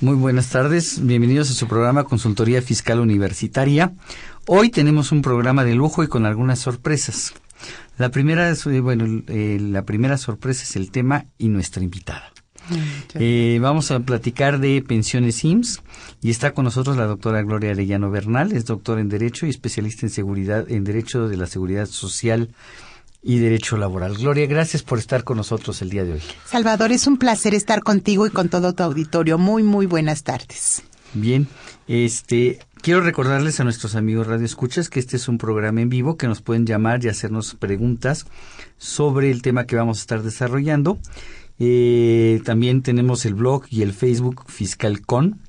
Muy buenas tardes, bienvenidos a su programa Consultoría Fiscal Universitaria. Hoy tenemos un programa de lujo y con algunas sorpresas. La primera, es, eh, bueno, eh, la primera sorpresa es el tema y nuestra invitada. Eh, vamos a platicar de pensiones IMSS y está con nosotros la doctora Gloria Arellano Bernal, es doctora en Derecho y especialista en seguridad, en Derecho de la Seguridad Social y Derecho Laboral. Gloria, gracias por estar con nosotros el día de hoy. Salvador, es un placer estar contigo y con todo tu auditorio. Muy, muy buenas tardes. Bien, este, quiero recordarles a nuestros amigos Radio Escuchas que este es un programa en vivo que nos pueden llamar y hacernos preguntas sobre el tema que vamos a estar desarrollando. Eh, también tenemos el blog y el Facebook FiscalCon.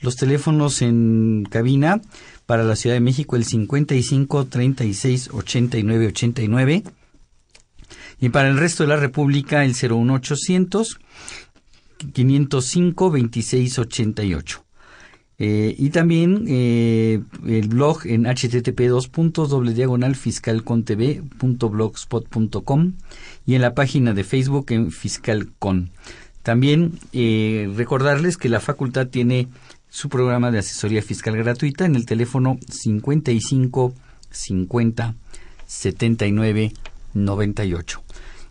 Los teléfonos en cabina para la Ciudad de México el 55 36 89 89 y para el resto de la República el 01800 505 2688. Eh, y también eh, el blog en http diagonal fiscalcontv.blogspot.com y en la página de Facebook en Fiscalcon. También eh, recordarles que la facultad tiene su programa de asesoría fiscal gratuita en el teléfono 55 50 79 98.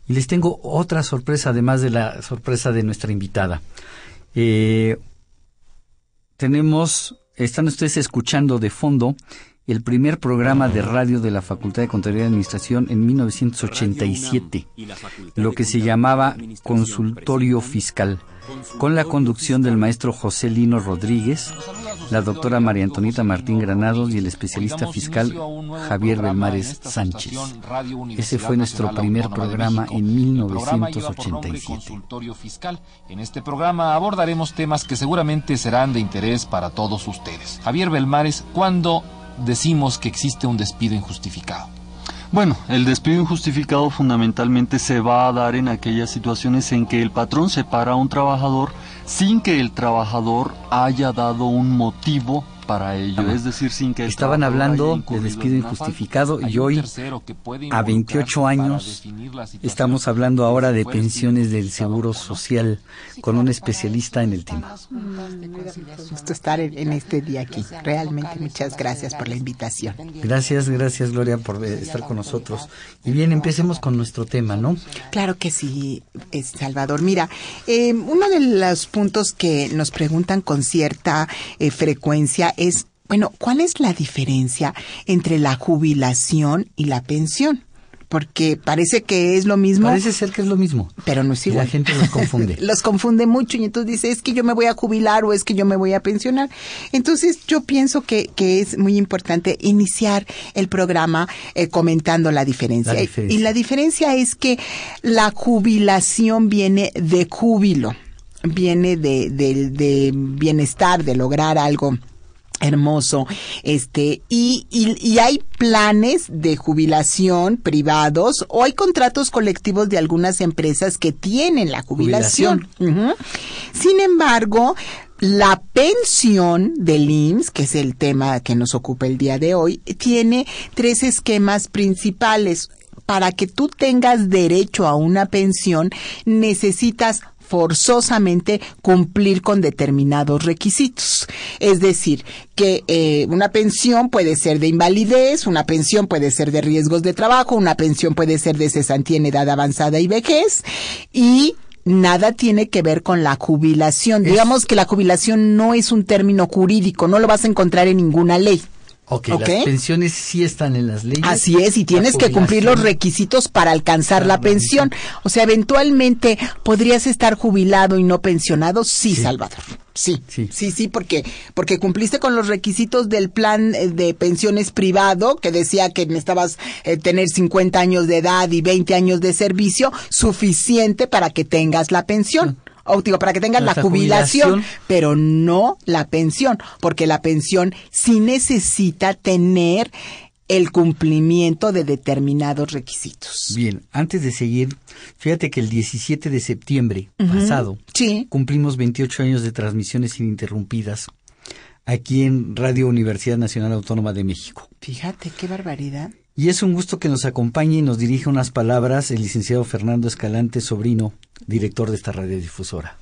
Y les tengo otra sorpresa, además de la sorpresa de nuestra invitada. Eh, tenemos, están ustedes escuchando de fondo el primer programa de radio de la Facultad de Contaduría y Administración en 1987, lo que se llamaba Consultorio Fiscal, con la conducción del maestro José Lino Rodríguez, la doctora María Antonita Martín Granados y el especialista fiscal Javier Belmares Sánchez. Ese fue nuestro primer programa en 1987. En este programa abordaremos temas que seguramente serán de interés para todos ustedes. Javier Belmares, ¿cuándo decimos que existe un despido injustificado? Bueno, el despido injustificado fundamentalmente se va a dar en aquellas situaciones en que el patrón separa a un trabajador sin que el trabajador haya dado un motivo para ello, es decir, sin que estaban hablando de despido injustificado y hoy a 28 años estamos hablando ahora de pensiones del Seguro Social con un especialista en el tema. Gusto estar en este día aquí. Realmente muchas gracias por la invitación. Gracias, gracias Gloria por eh, estar con nosotros. Y bien, empecemos con nuestro tema, ¿no? Claro que sí, Salvador. Mira, eh, uno de los puntos que nos preguntan con cierta eh, frecuencia es, bueno, ¿cuál es la diferencia entre la jubilación y la pensión? Porque parece que es lo mismo. Parece ser que es lo mismo. Pero no es igual. la gente los confunde. los confunde mucho y entonces dice, es que yo me voy a jubilar o es que yo me voy a pensionar. Entonces yo pienso que, que es muy importante iniciar el programa eh, comentando la diferencia. La diferencia. Y la diferencia es que la jubilación viene de júbilo, viene de, de, de bienestar, de lograr algo hermoso este y, y, y, hay planes de jubilación privados o hay contratos colectivos de algunas empresas que tienen la jubilación, jubilación. Uh -huh. sin embargo la pensión del IMSS, que es el tema que nos ocupa el día de hoy, tiene tres esquemas principales. Para que tú tengas derecho a una pensión, necesitas forzosamente cumplir con determinados requisitos. Es decir, que eh, una pensión puede ser de invalidez, una pensión puede ser de riesgos de trabajo, una pensión puede ser de cesantía en edad avanzada y vejez y nada tiene que ver con la jubilación. Es... Digamos que la jubilación no es un término jurídico, no lo vas a encontrar en ninguna ley. Okay, las pensiones sí están en las leyes. Así es, y tienes que cumplir los requisitos para alcanzar la pensión. O sea, eventualmente podrías estar jubilado y no pensionado, sí, sí. Salvador. Sí, sí, sí, sí, porque, porque cumpliste con los requisitos del plan de pensiones privado, que decía que necesitabas eh, tener 50 años de edad y 20 años de servicio, suficiente para que tengas la pensión. O digo, para que tengan la jubilación, jubilación. pero no la pensión, porque la pensión sí necesita tener el cumplimiento de determinados requisitos. Bien, antes de seguir, fíjate que el 17 de septiembre pasado Sí. cumplimos 28 años de transmisiones ininterrumpidas aquí en Radio Universidad Nacional Autónoma de México. Fíjate qué barbaridad. Y es un gusto que nos acompañe y nos dirija unas palabras el licenciado Fernando Escalante Sobrino, director de esta radiodifusora.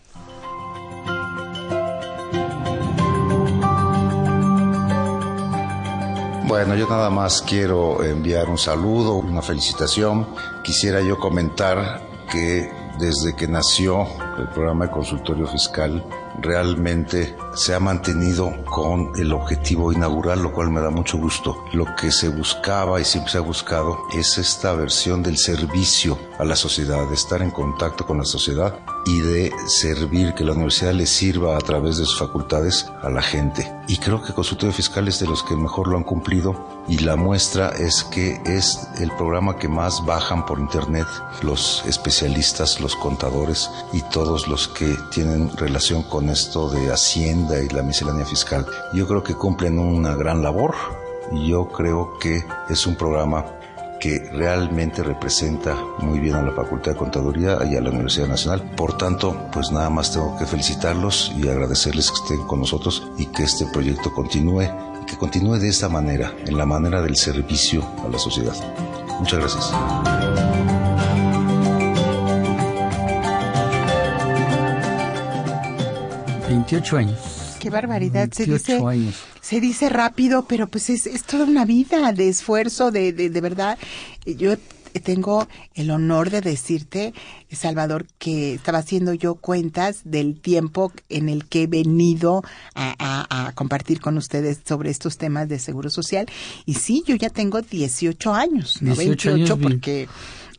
Bueno, yo nada más quiero enviar un saludo, una felicitación. Quisiera yo comentar que desde que nació el programa de consultorio fiscal, realmente se ha mantenido con el objetivo inaugural, lo cual me da mucho gusto. Lo que se buscaba y siempre se ha buscado es esta versión del servicio a la sociedad, de estar en contacto con la sociedad y de servir, que la universidad le sirva a través de sus facultades a la gente. Y creo que Consultorio Fiscal es de los que mejor lo han cumplido y la muestra es que es el programa que más bajan por internet los especialistas, los contadores y todos los que tienen relación con esto de Hacienda y la miscelánea fiscal. Yo creo que cumplen una gran labor yo creo que es un programa que realmente representa muy bien a la Facultad de Contaduría y a la Universidad Nacional. Por tanto, pues nada más tengo que felicitarlos y agradecerles que estén con nosotros y que este proyecto continúe y que continúe de esta manera, en la manera del servicio a la sociedad. Muchas gracias. 28 años. Qué barbaridad. Se 28 dice, años. se dice rápido, pero pues es, es toda una vida de esfuerzo, de, de, de verdad. Yo tengo el honor de decirte, Salvador, que estaba haciendo yo cuentas del tiempo en el que he venido a, a- a compartir con ustedes sobre estos temas de seguro social. Y sí, yo ya tengo 18 años, no 18 28 años, bien.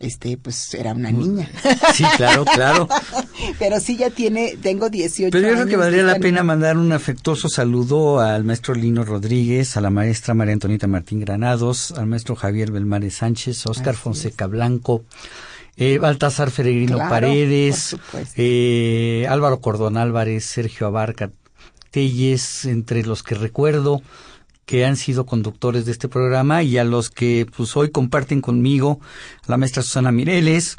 Este pues era una niña. Sí, claro, claro. Pero sí ya tiene, tengo 18 Pero yo creo que valdría la pena mandar un afectuoso saludo al maestro Lino Rodríguez, a la maestra María Antonita Martín Granados, al maestro Javier Belmares Sánchez, Oscar Así Fonseca Blanco, eh, Baltasar Feregrino Claro, Paredes, eh, Álvaro Cordón Álvarez, Sergio Abarca Telles, entre los que recuerdo que han sido conductores de este programa y a los que pues hoy comparten conmigo, a la maestra Susana Mireles,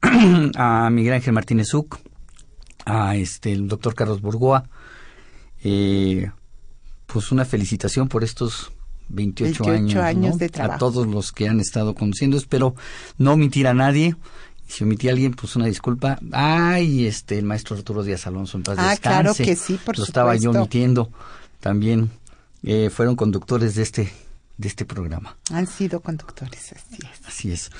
a Miguel Ángel Martínez Uc, a este el doctor Carlos Burgoa, eh, pues una felicitación por estos 28, 28 años, años ¿no? de trabajo. a todos los que han estado conduciendo. Espero no omitir a nadie. Si omití a alguien, pues una disculpa. Ay, este, el maestro Arturo Díaz Alonso en paz Ah, descanse. claro que sí, por Lo estaba yo omitiendo. También eh, fueron conductores de este, de este programa. Han sido conductores, así es. Así es.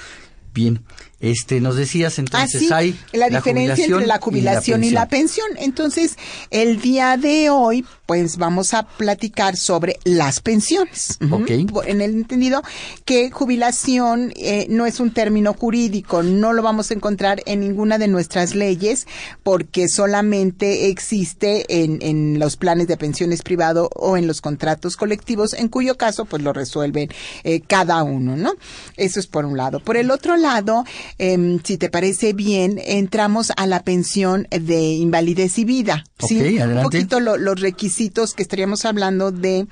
Bien, este, nos decías entonces Ah, hay la diferencia entre la jubilación y la, pensión. pensión. Entonces, el día de hoy, pues vamos a platicar sobre las pensiones. Ujú. Ok. En el entendido que jubilación eh, no es un término jurídico, no lo vamos a encontrar en ninguna de nuestras leyes, porque solamente existe en, en los planes de pensiones privado o en los contratos colectivos, en cuyo caso, pues lo resuelven eh, cada uno, ¿no? Eso es por un lado. Por el otro lado, em, si te parece bien, entramos a la pensión de invalidez y vida. Un poquito lo- los requisitos que estaríamos hablando de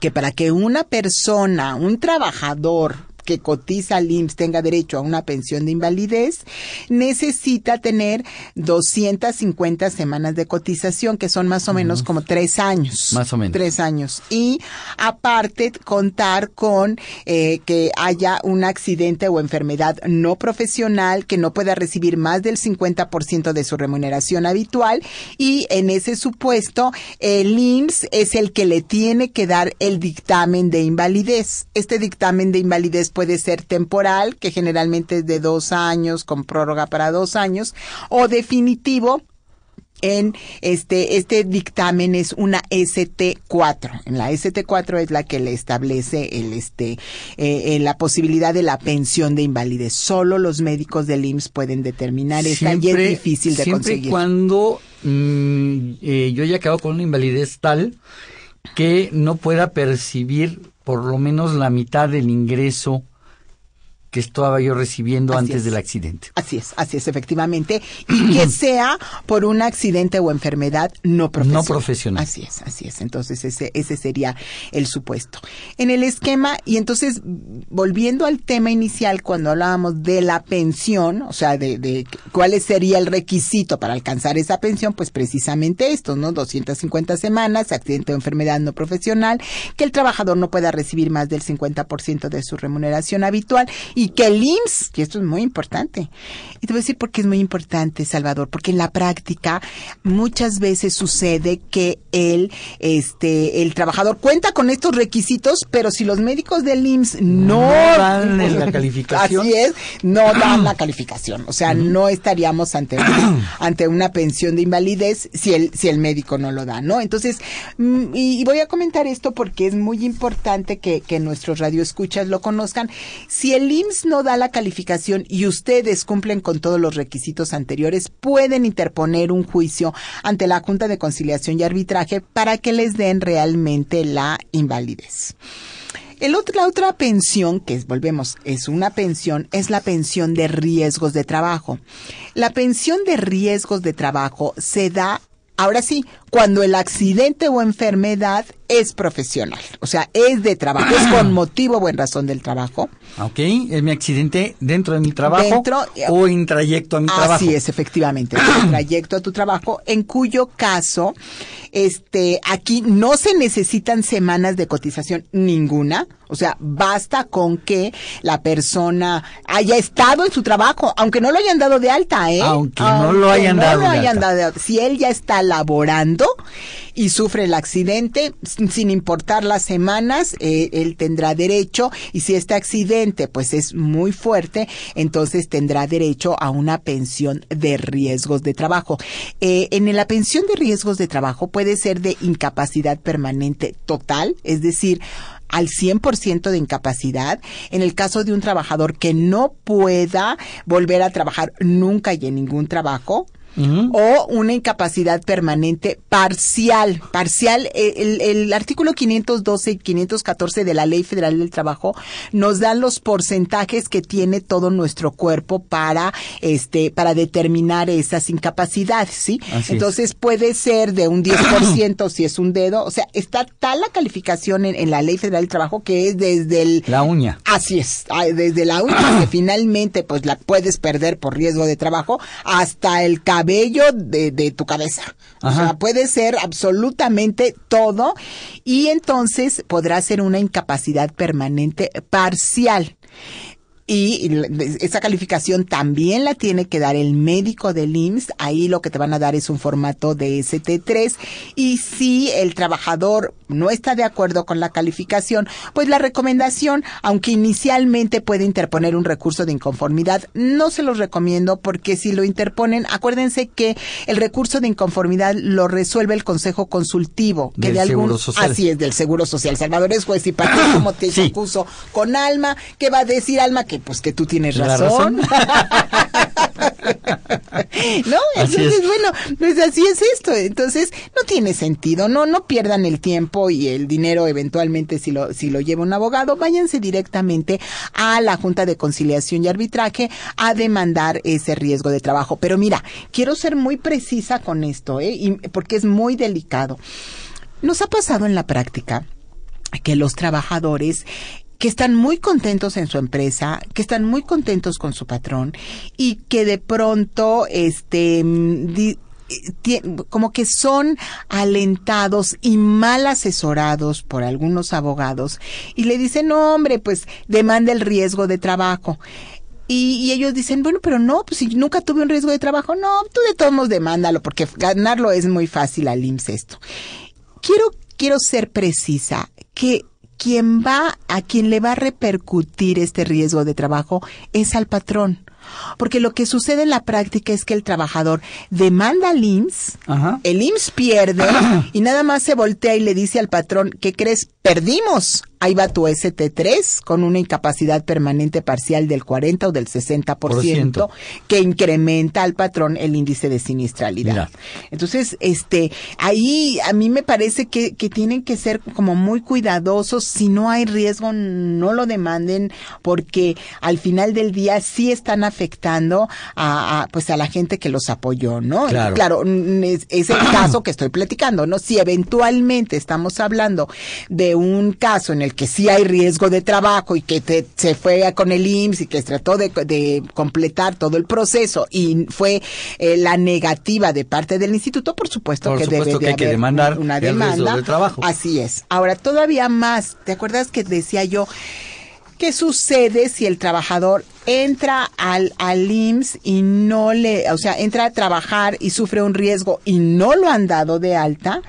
que para que una persona, un trabajador que cotiza al IMSS tenga derecho a una pensión de invalidez, necesita tener 250 semanas de cotización, que son más o menos como tres años. Más o menos. Tres años. Y aparte contar con eh, que haya un accidente o enfermedad no profesional que no pueda recibir más del 50% de su remuneración habitual y en ese supuesto el IMSS es el que le tiene que dar el dictamen de invalidez. Este dictamen de invalidez puede ser temporal, que generalmente es de dos años, con prórroga para dos años, o definitivo, en este este dictamen es una ST4. En la ST4 es la que le establece el este eh, eh, la posibilidad de la pensión de invalidez. Solo los médicos del IMSS pueden determinar esta y es difícil de siempre conseguir. cuando mm, eh, yo haya quedado con una invalidez tal que no pueda percibir por lo menos la mitad del ingreso que estaba yo recibiendo Así antes es. del accidente. Así es, así es, efectivamente. Y que sea por un accidente o enfermedad no profesional. No profesional. Así es, así es. Entonces ese, ese sería el supuesto. En el esquema, y entonces, volviendo al tema inicial, cuando hablábamos de la pensión, o sea, de, de cuál sería el requisito para alcanzar esa pensión, pues precisamente esto, ¿no? 250 semanas, accidente o enfermedad no profesional, que el trabajador no pueda recibir más del 50% de su remuneración habitual y que el IMSS, y esto es muy importante, y te voy a decir por qué es muy importante, Salvador, porque en la práctica muchas veces sucede que el, este, el trabajador cuenta con estos requisitos, pero si los médicos del IMSS no, No dan la calificación. Así es, no dan la calificación. O sea, no estaríamos ante una, ante una pensión de invalidez si el, si el médico no lo da, ¿no? Entonces, mm, y, y voy a comentar esto porque es muy importante que, que nuestros radioescuchas lo conozcan. Si el IMSS no da la calificación y ustedes cumplen con todos los requisitos anteriores, pueden interponer un juicio ante la Junta de Conciliación y Arbitraje para que les den realmente la invalidez. El la otra pensión, que es, volvemos, es una pensión, es la pensión de riesgos de trabajo. La pensión de riesgos de trabajo se da, ahora sí, cuando el accidente o enfermedad es profesional. O sea, es de trabajo, es con motivo o en razón del trabajo. ¿Ok? Es mi accidente dentro de mi trabajo Dentro, o en trayecto a mi trabajo. Así es, efectivamente, el trayecto a tu trabajo, en cuyo caso, este, aquí no se necesitan semanas de cotización ninguna, o sea, basta con que la persona haya estado en su trabajo, aunque no lo hayan dado de alta, ¿eh? Aunque no lo hayan no dado lo de hayan alta. dado de alta. Si él ya está laborando y sufre el accidente, sin importar las semanas, eh, él tendrá derecho, y si este accidente pues es muy fuerte, entonces tendrá derecho a una pensión de riesgos de trabajo. Eh, en la pensión de riesgos de trabajo puede ser de incapacidad permanente total, es decir, al 100% de incapacidad en el caso de un trabajador que no pueda volver a trabajar nunca y en ningún trabajo o una incapacidad permanente parcial. Parcial, eh, el, el artículo 512 y 514 de la Ley Federal del Trabajo nos dan los porcentajes que tiene todo nuestro cuerpo para, este, para determinar esas incapacidades, ¿sí? Así es. Entonces puede ser de un 10% si es un dedo. O sea, está tal la calificación en, en la Ley Federal del Trabajo que es desde el La uña. Así es, desde la última que finalmente pues la puedes perder por riesgo de trabajo hasta el cabello de, de tu cabeza. O sea, puede ser absolutamente todo y entonces podrá ser una incapacidad permanente parcial. Y esa calificación también la tiene que dar el médico del IMSS. Ahí lo que te van a dar es un formato de ST3. Y si el trabajador no está de acuerdo con la calificación, pues la recomendación, aunque inicialmente puede interponer un recurso de inconformidad, no se los recomiendo porque si lo interponen, acuérdense que el recurso de inconformidad lo resuelve el Consejo Consultivo. Que Del de algún, Seguro Social. Así es, del Seguro Social. Salvador es juez y parte como te Sí. acuso con Alma. ¿Qué va a decir Alma? Que pues que tú tienes razón. ¿No? Así Entonces, es. bueno, pues así es esto. Entonces, no tiene sentido. No, no pierdan el tiempo y el dinero eventualmente si lo, si lo lleva un abogado. Váyanse directamente a la Junta de Conciliación y Arbitraje a demandar ese riesgo de trabajo. Pero mira, quiero ser muy precisa con esto, ¿eh? Y- porque es muy delicado. Nos ha pasado en la práctica que los trabajadores que están muy contentos en su empresa, que están muy contentos con su patrón y que de pronto este mm, como que son alentados y mal asesorados por algunos abogados y le dicen, no hombre, pues demanda el riesgo de trabajo. Y, y ellos dicen, bueno, pero no, pues si nunca tuve un riesgo de trabajo, no, tú de todos modos demándalo, porque ganarlo es muy fácil al IMSS esto quiero, quiero ser precisa que quien va, a quien le va a repercutir este riesgo de trabajo es al patrón. Porque lo que sucede en la práctica es que el trabajador demanda al IMSS, el IMSS pierde y nada más se voltea y le dice al patrón, ¿qué crees? Perdimos ahí va tu ST3 con una incapacidad permanente parcial del 40 o del 60% que incrementa al patrón el índice de siniestralidad. Entonces, este, ahí a mí me parece que, que tienen que ser como muy cuidadosos. Si no hay riesgo, no lo demanden porque al final del día sí están afectando a, pues a la gente que los apoyó, ¿no? Claro, claro es, es el caso que estoy platicando, ¿no? Si eventualmente estamos hablando de un caso en el que sí hay riesgo de trabajo y que se fue con el IMSS y que trató de, completar todo el proceso y fue eh, la negativa de parte del instituto, por supuesto que debe de haber demandar una demanda. De trabajo. Así es. Ahora, todavía más, ¿te acuerdas que decía yo ¿Qué sucede si el trabajador entra al, al IMSS y no le, o sea, entra a trabajar y sufre un riesgo y no lo han dado de alta?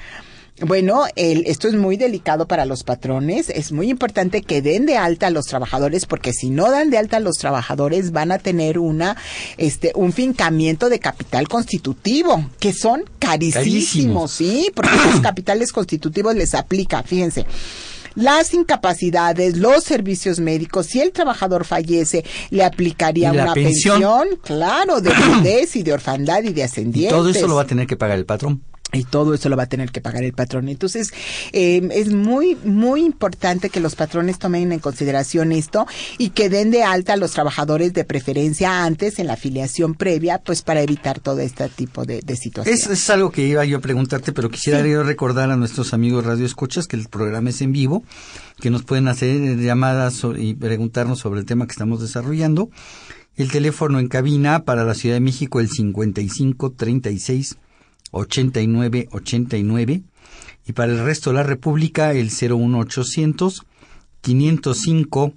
Bueno, el, esto es muy delicado para los patrones. Es muy importante que den de alta a los trabajadores porque si no dan de alta a los trabajadores van a tener una, este, un fincamiento de capital constitutivo que son carísimos, sí, porque los capitales constitutivos les aplica, fíjense las incapacidades, los servicios médicos, si el trabajador fallece, le aplicaría una pensión? claro, de viudez y de orfandad y de ascendientes. Y todo eso lo va a tener que pagar el patrón y todo eso lo va a tener que pagar el patrón. Entonces, eh, es muy, muy importante que los patrones tomen en consideración esto y que den de alta a los trabajadores de preferencia antes en la afiliación previa, pues para evitar todo este tipo de, situaciones. Es, es, algo que iba yo a preguntarte, pero quisiera recordar a nuestros amigos Radio Escuchas que el programa es en vivo, que nos pueden hacer llamadas y preguntarnos sobre el tema que estamos desarrollando. El teléfono en cabina para la Ciudad de México, el 55 36 89 89 y para el resto de la República el 01800 505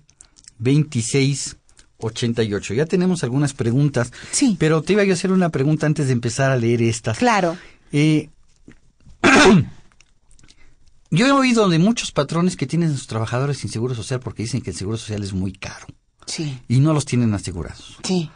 26 88. Ya tenemos algunas preguntas. Sí. Pero te iba a hacer una pregunta antes de empezar a leer estas. Claro. Eh, yo he oído de muchos patrones que tienen a sus trabajadores sin seguro social porque dicen que el seguro social es muy caro. Sí. Y no los tienen asegurados. Sí.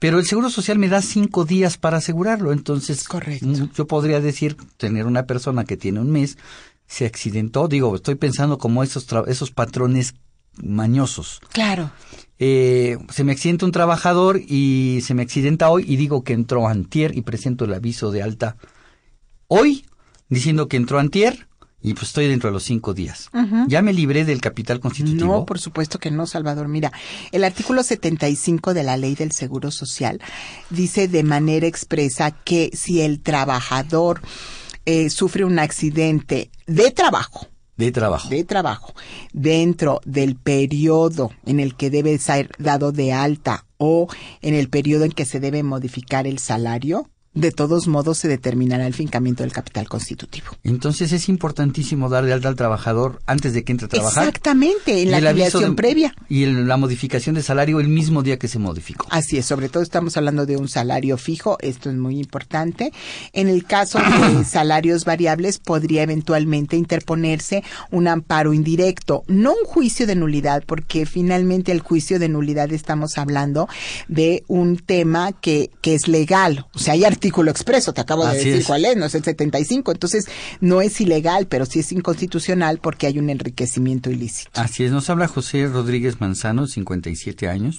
Pero el Seguro Social me da cinco días para asegurarlo. Entonces, Correcto. yo podría decir, tener una persona que tiene un mes, se accidentó. Digo, estoy pensando como esos, esos patrones mañosos. Claro. Eh, se me accidenta un trabajador y se me accidenta hoy y digo que entró antier y presento el aviso de alta hoy diciendo que entró antier y pues estoy dentro de los cinco días. ¿Ya me libré del capital constitutivo? No, por supuesto que no, Salvador. Mira, el artículo 75 de la Ley del Seguro Social dice de manera expresa que si el trabajador eh, sufre un accidente de trabajo, de trabajo. De trabajo. Dentro del periodo en el que debe ser dado de alta o en el periodo en que se debe modificar el salario, de todos modos se determinará el fincamiento del capital constitutivo. Entonces es importantísimo dar de alta al trabajador antes de que entre a trabajar. Exactamente, en la afiliación previa. Y en la modificación de salario el mismo día que se modificó. Así es, sobre todo estamos hablando de un salario fijo, esto es muy importante. En el caso de salarios variables podría eventualmente interponerse un amparo indirecto, no un juicio de nulidad, porque finalmente el juicio de nulidad estamos hablando de un tema que, que es legal, o sea, hay artículo expreso, te acabo de decir cuál es, no es el 75, entonces no es ilegal, pero sí es inconstitucional porque hay un enriquecimiento ilícito. Así es, nos habla José Rodríguez Manzano, 57 años,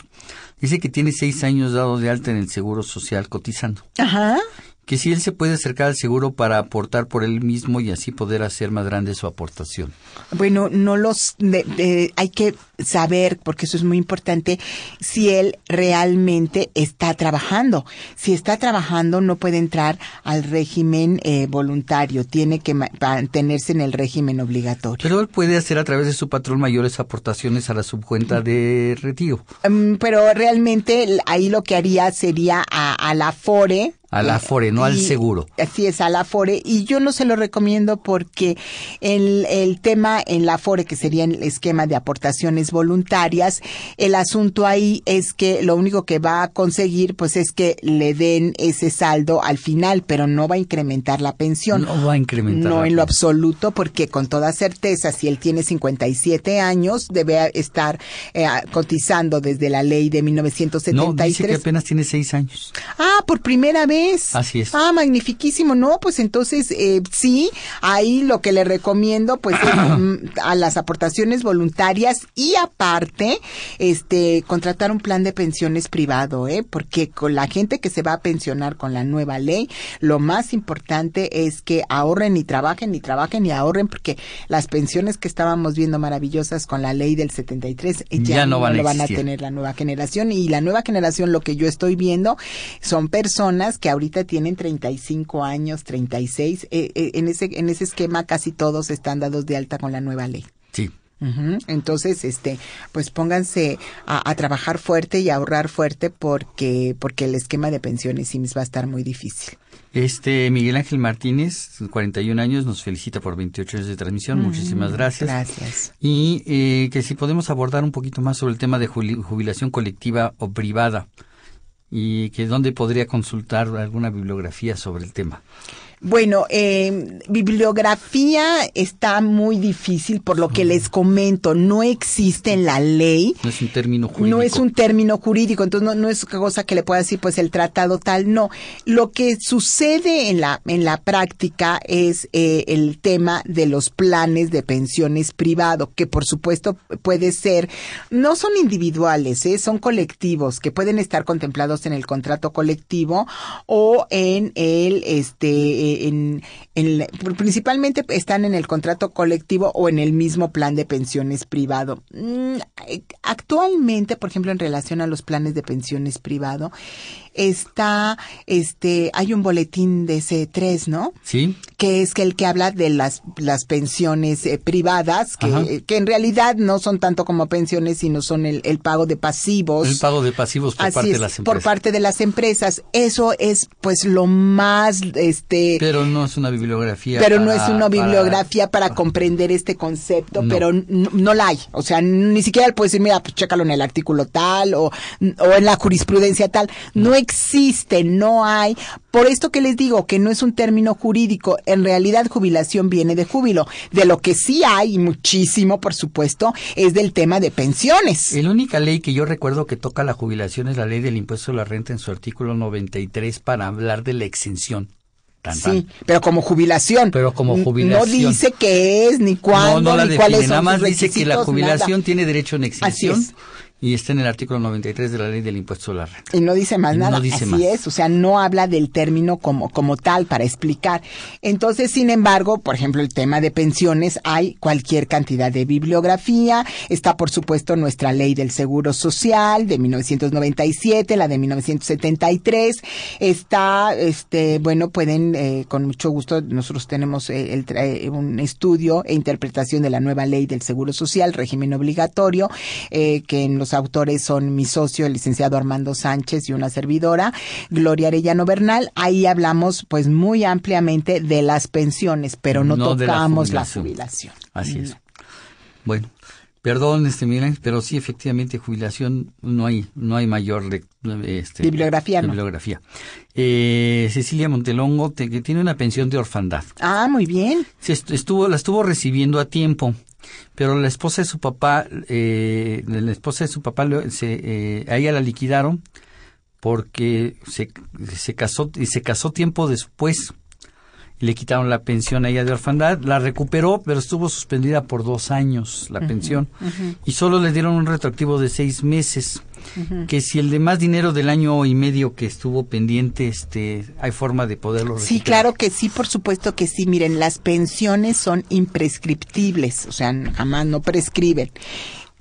dice que tiene seis años dado de alta en el Seguro Social cotizando. Ajá que si él se puede acercar al seguro para aportar por él mismo y así poder hacer más grande su aportación. Bueno, no los hay que saber porque eso es muy importante si él realmente está trabajando. Si está trabajando no puede entrar al régimen eh, voluntario, tiene que mantenerse en el régimen obligatorio. Pero él puede hacer a través de su patrón mayores aportaciones a la subcuenta de retiro. Mm, pero realmente ahí lo que haría sería a, a la FORE al Afore, no al seguro. Así es, al Afore. Y yo no se lo recomiendo porque el, el tema en la Afore, que sería el esquema de aportaciones voluntarias. El asunto ahí es que lo único que va a conseguir pues es que le den ese saldo al final, pero no va a incrementar la pensión. No va a incrementar. No la en lo absoluto, porque con toda certeza, si él tiene 57 años, debe estar eh, cotizando desde la ley de No, 1973. dice que apenas tiene seis años. Ah, por primera vez. Así es. Ah, magnifiquísimo. No, pues entonces eh, sí, ahí lo que le recomiendo pues es mm, a las aportaciones voluntarias y aparte este contratar un plan de pensiones privado, ¿eh? Porque con la gente que se va a pensionar con la nueva ley, lo más importante es que ahorren y trabajen y trabajen y ahorren porque las pensiones que estábamos viendo maravillosas con la ley del 73 eh, ya, Ya no van a lo van a existir. tener la nueva generación y la nueva generación lo que yo estoy viendo son personas que ahorita tienen 35 años, 36, eh, eh, en ese en ese esquema casi todos están dados de alta con la nueva ley. Sí. Entonces, este, pues pónganse a, a trabajar fuerte y a ahorrar fuerte porque porque el esquema de pensiones SIMS va a estar muy difícil. Este Miguel Ángel Martínez, 41 años, nos felicita por 28 años de transmisión. Mm, Muchísimas gracias. Gracias. Y eh, que si podemos abordar un poquito más sobre el tema de jubilación colectiva o privada y que dónde podría consultar alguna bibliografía sobre el tema. Bueno, eh, bibliografía está muy difícil por lo que les comento. No existe en la ley No es un término jurídico. No es un término jurídico, entonces no, no es cosa que le pueda decir pues el tratado tal, no. Lo que sucede en la, en la práctica es eh, el tema de los planes de pensiones privado, que por supuesto puede ser, no son individuales, ¿eh? son colectivos, que pueden estar contemplados en el contrato colectivo o en el, este, eh, en, en, principalmente están en el contrato colectivo o en el mismo plan de pensiones privado. Mm, Actualmente, por ejemplo, en relación a los planes de pensiones privado, está, este, hay un boletín de C3, ¿no? Sí. que es que el que habla de las, las pensiones eh, privadas, que, que en realidad no son tanto como pensiones, sino son el, el pago de pasivos. El pago de pasivos por Así parte es, de las empresas. por parte de las empresas. Eso es pues lo más, este, Pero no es una bibliografía. pero no es una bibliografía para, comprender este concepto, No. pero no, la hay. O sea, ni siquiera puedes decir, mira, pues chécalo en el artículo tal o, o en la jurisprudencia tal. No existe, no hay. Por esto que les digo, que no es un término jurídico. En realidad, jubilación viene de júbilo. De lo que sí hay, y muchísimo, por supuesto, es del tema de pensiones. La única ley que yo recuerdo que toca la jubilación es la ley del impuesto a la renta en su artículo 93 para hablar de la exención. Tan, tan. Sí, pero como jubilación. Pero como jubilación. No dice qué es, ni cuándo, no, no la ni cuáles define, son nada más sus dice que la jubilación nada. tiene derecho en exención Así es. Y está en el artículo 93 de la ley del impuesto a la renta. Y no dice más Y no nada. dice Así más. es, o sea, no habla del término como, como tal para explicar. Entonces, sin embargo, por ejemplo, el tema de pensiones, hay cualquier cantidad de bibliografía. Está, por supuesto, nuestra ley del Seguro Social de 1997, la de 1973. Está, este, bueno, pueden, eh, con mucho gusto, nosotros tenemos eh, el eh, un estudio e interpretación de la nueva ley del Seguro Social, régimen obligatorio, eh, que en los autores son mi socio, el licenciado Armando Sánchez y una servidora, Gloria Arellano Bernal. Ahí hablamos, pues, muy ampliamente de las pensiones, pero no, No de la tocamos la jubilación. Así es. Bueno, perdón, este Miguel pero sí, efectivamente, jubilación no hay, no hay mayor este, Bibliografía, no. bibliografía. Eh, Cecilia Montelongo, te- que tiene una pensión de orfandad. Ah, muy bien. Est- estuvo, la estuvo recibiendo a tiempo, pero la esposa de su papá, eh, la esposa de su papá, se, eh, a ella la liquidaron porque se, se casó y se casó tiempo después. Le quitaron la pensión a ella de orfandad, la recuperó, pero estuvo suspendida por dos años la pensión y solo le dieron un retroactivo de seis meses. Que si el demás dinero del año y medio que estuvo pendiente, este, hay forma de poderlo Sí, recuperar. claro que sí, por supuesto que sí. Miren, las pensiones son imprescriptibles, o sea, jamás no prescriben.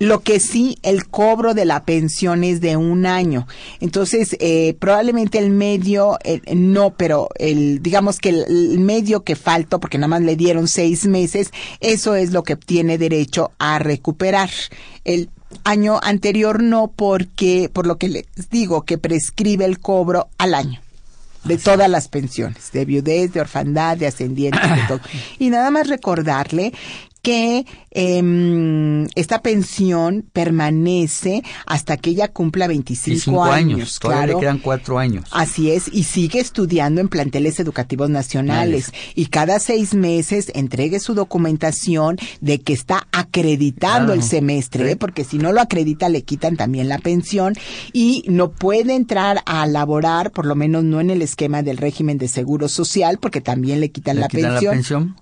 Lo que sí, el cobro de la pensión es de un año. Entonces, eh, probablemente el medio, eh, no, pero el, digamos que el, el medio que faltó, porque nada más le dieron seis meses, eso es lo que tiene derecho a recuperar. El año anterior no, porque, por lo que les digo, que prescribe el cobro al año de todas las pensiones, de viudez, de orfandad, de ascendientes, de todo. Y nada más recordarle que em, esta pensión permanece hasta que ella cumpla 25 25 años. años, todavía claro. le quedan cuatro años. Así es, y sigue estudiando en planteles educativos nacionales y cada seis meses entregue su documentación de que está acreditando Claro. el semestre, ¿eh? porque si no lo acredita le quitan también la pensión y no puede entrar a laborar, por lo menos no en el esquema del régimen de seguro social, porque también le quitan, Le la, quitan pensión. la pensión.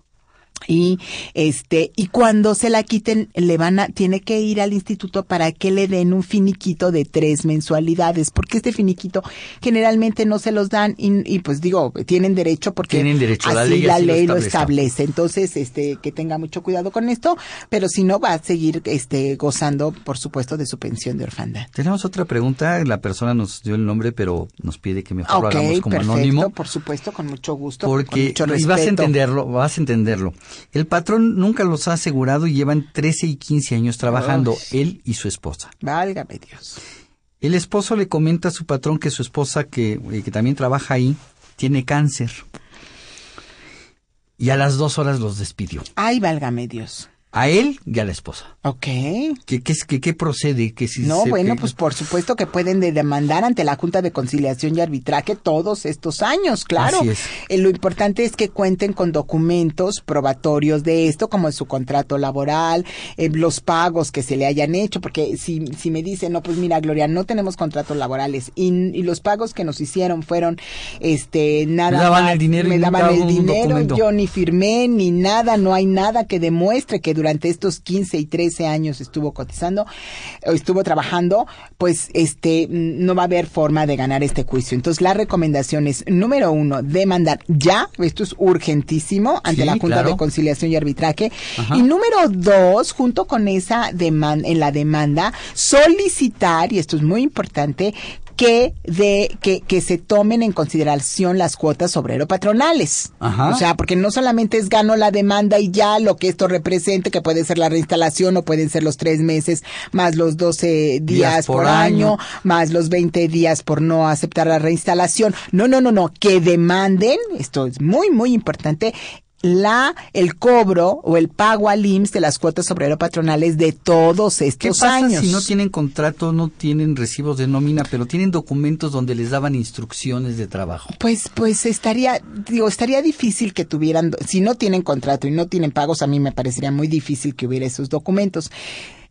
Y este, y cuando se la quiten, le van a, tiene que ir al instituto para que le den un finiquito de tres mensualidades, porque este finiquito generalmente no se los dan y, y, pues digo, tienen derecho porque Tienen derecho, la así ley la así lo ley lo establece. establece. Entonces, este, que tenga mucho cuidado con esto, pero si no va a seguir este gozando, por supuesto, de su pensión de orfandad. Tenemos otra pregunta. La persona nos dio el nombre, pero nos pide que mejor lo Ok, hagamos como perfecto, anónimo. por supuesto, con mucho gusto, con Porque mucho y vas a entenderlo, vas a entenderlo. El patrón nunca los ha asegurado y llevan 13 y 15 años trabajando, Uy. él y su esposa. Válgame Dios. El esposo le comenta a su patrón que su esposa, que, eh, que también trabaja ahí, tiene cáncer. Y a las dos horas los despidió. Ay, válgame Dios. A él y a la esposa. Ok. ¿Qué, qué, qué- qué procede? ¿Qué si No, se- bueno, pues por supuesto que pueden de- demandar ante la Junta de Conciliación y Arbitraje todos estos años, claro. Así es. Eh, lo importante es que cuenten con documentos probatorios de esto, como en su contrato laboral, eh, los pagos que se le hayan hecho, porque si, si me dicen, no, pues mira, Gloria, no tenemos contratos laborales y, y los pagos que nos hicieron fueron, este, nada Me daban el dinero me daban el dinero, yo ni firmé ni nada, no hay nada que demuestre que durante estos 15 y 13 años estuvo cotizando, o estuvo trabajando, pues este no va a haber forma de ganar este juicio. Entonces la recomendación es, número uno, demandar ya, esto es urgentísimo ante Sí, la Junta claro. de Conciliación y Arbitraje. Ajá. Y número dos, junto con esa demanda, en la demanda, solicitar, y esto es muy importante, que de que, que se tomen en consideración las cuotas obrero patronales. Ajá. O sea, porque no solamente es gano la demanda y ya lo que esto represente, que puede ser la reinstalación o pueden ser los tres meses más los 12 días, Días por, por año, año. más los 20 días por no aceptar la reinstalación. No, no, no, no, que demanden, esto es muy, muy importante, la, el cobro o el pago al IMSS de las cuotas obrero patronales de todos ¿Qué estos pasa años. si no tienen contrato, no tienen recibos de nómina, pero tienen documentos donde les daban instrucciones de trabajo? Pues, pues estaría, digo, estaría difícil que tuvieran, si no tienen contrato y no tienen pagos, a mí me parecería muy difícil que hubiera esos documentos.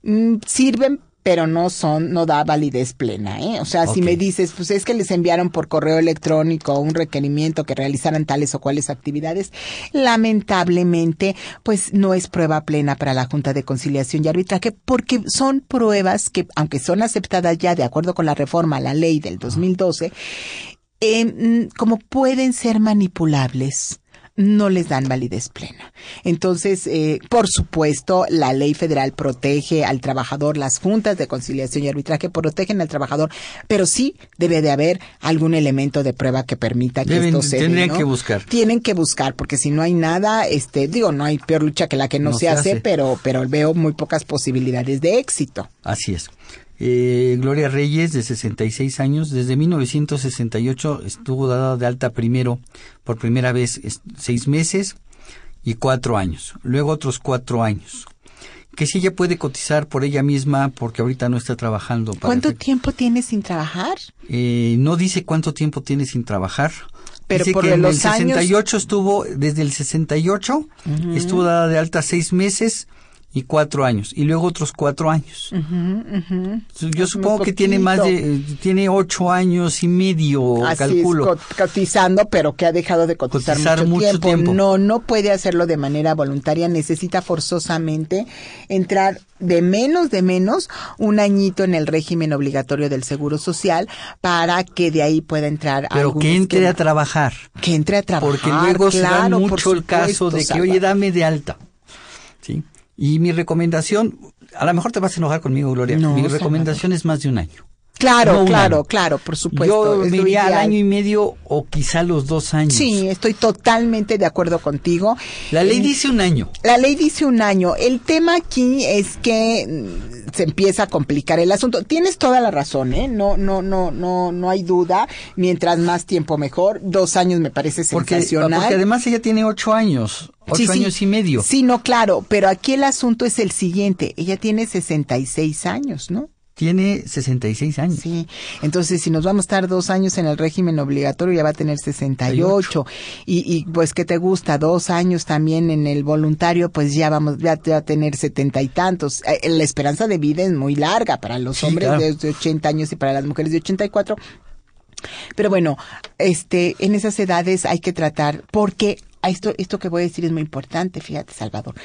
Mm, sirven, pero no son, no da validez plena, ¿eh? O sea, si me dices, pues es que les enviaron por correo electrónico un requerimiento que realizaran tales o cuales actividades, lamentablemente, pues no es prueba plena para la Junta de Conciliación y Arbitraje, porque son pruebas que, aunque son aceptadas ya de acuerdo con la reforma a la ley del 2012, eh, mm, como pueden ser manipulables, no les dan validez plena. Entonces, eh, por supuesto, la ley federal protege al trabajador, las juntas de conciliación y arbitraje protegen al trabajador, pero sí debe de haber algún elemento de prueba que permita que Deben- esto se dé, tendrían ¿no? que buscar. Tienen que buscar, porque si no hay nada, este, digo, no hay peor lucha que la que no, se hace, hace. pero, pero veo muy pocas posibilidades de éxito. Así es. Eh, Gloria Reyes, de 66 años, desde 1968 estuvo dada de alta primero, por primera vez, seis meses y cuatro años. Luego otros cuatro años. Que si ella puede cotizar por ella misma, porque ahorita no está trabajando. para ¿Cuánto efecto- tiempo tienes sin trabajar? Eh, no dice cuánto tiempo tiene sin trabajar. Pero dice por que en los el años- 68 estuvo, desde el 68, estuvo dada de alta seis meses y cuatro años. Y luego otros cuatro años. Yo Es supongo que tiene más de, eh, tiene ocho años y medio, Así calculo. es, co- cotizando, pero que ha dejado de cotizar, Cotizar mucho, mucho tiempo. tiempo. No, no puede hacerlo de manera voluntaria, necesita forzosamente entrar de menos de menos un añito en el régimen obligatorio del Seguro Social para que de ahí pueda entrar a Pero algún que entre esquema. a trabajar. que entre a trabajar. Porque luego se da claro, mucho el caso de que, oye, dame de alta. ¿Sí? Y mi recomendación, a lo mejor te vas a enojar conmigo, Gloria. No, mi recomendación es más de un año. Claro, No claro, claro, por supuesto. Yo es me lo iría al año y medio o quizá los dos años. Sí, estoy totalmente de acuerdo contigo. La ley Eh, dice un año. La ley dice un año. El tema aquí es que mm, se empieza a complicar el asunto. Tienes toda la razón, ¿eh? No, no, no, no, no hay duda. Mientras más tiempo mejor. Dos años me parece Porque, sensacional. porque además ella tiene ocho años, ocho Sí, sí. años y medio. Sí, no, claro. Pero aquí el asunto es el siguiente. Ella tiene 66 años, ¿no? Tiene 66 años. Sí. Entonces, si nos vamos a estar dos años en el régimen obligatorio, ya va a tener 68. Y, y pues, ¿qué te gusta? Dos años también en el voluntario, pues ya vamos, ya te va a tener setenta y tantos. Eh, La esperanza de vida es muy larga para los Sí, hombres claro. de, de 80 años y para las mujeres de 84. Pero bueno, este, en esas edades hay que tratar, porque a esto, esto que voy a decir es muy importante, fíjate, Salvador.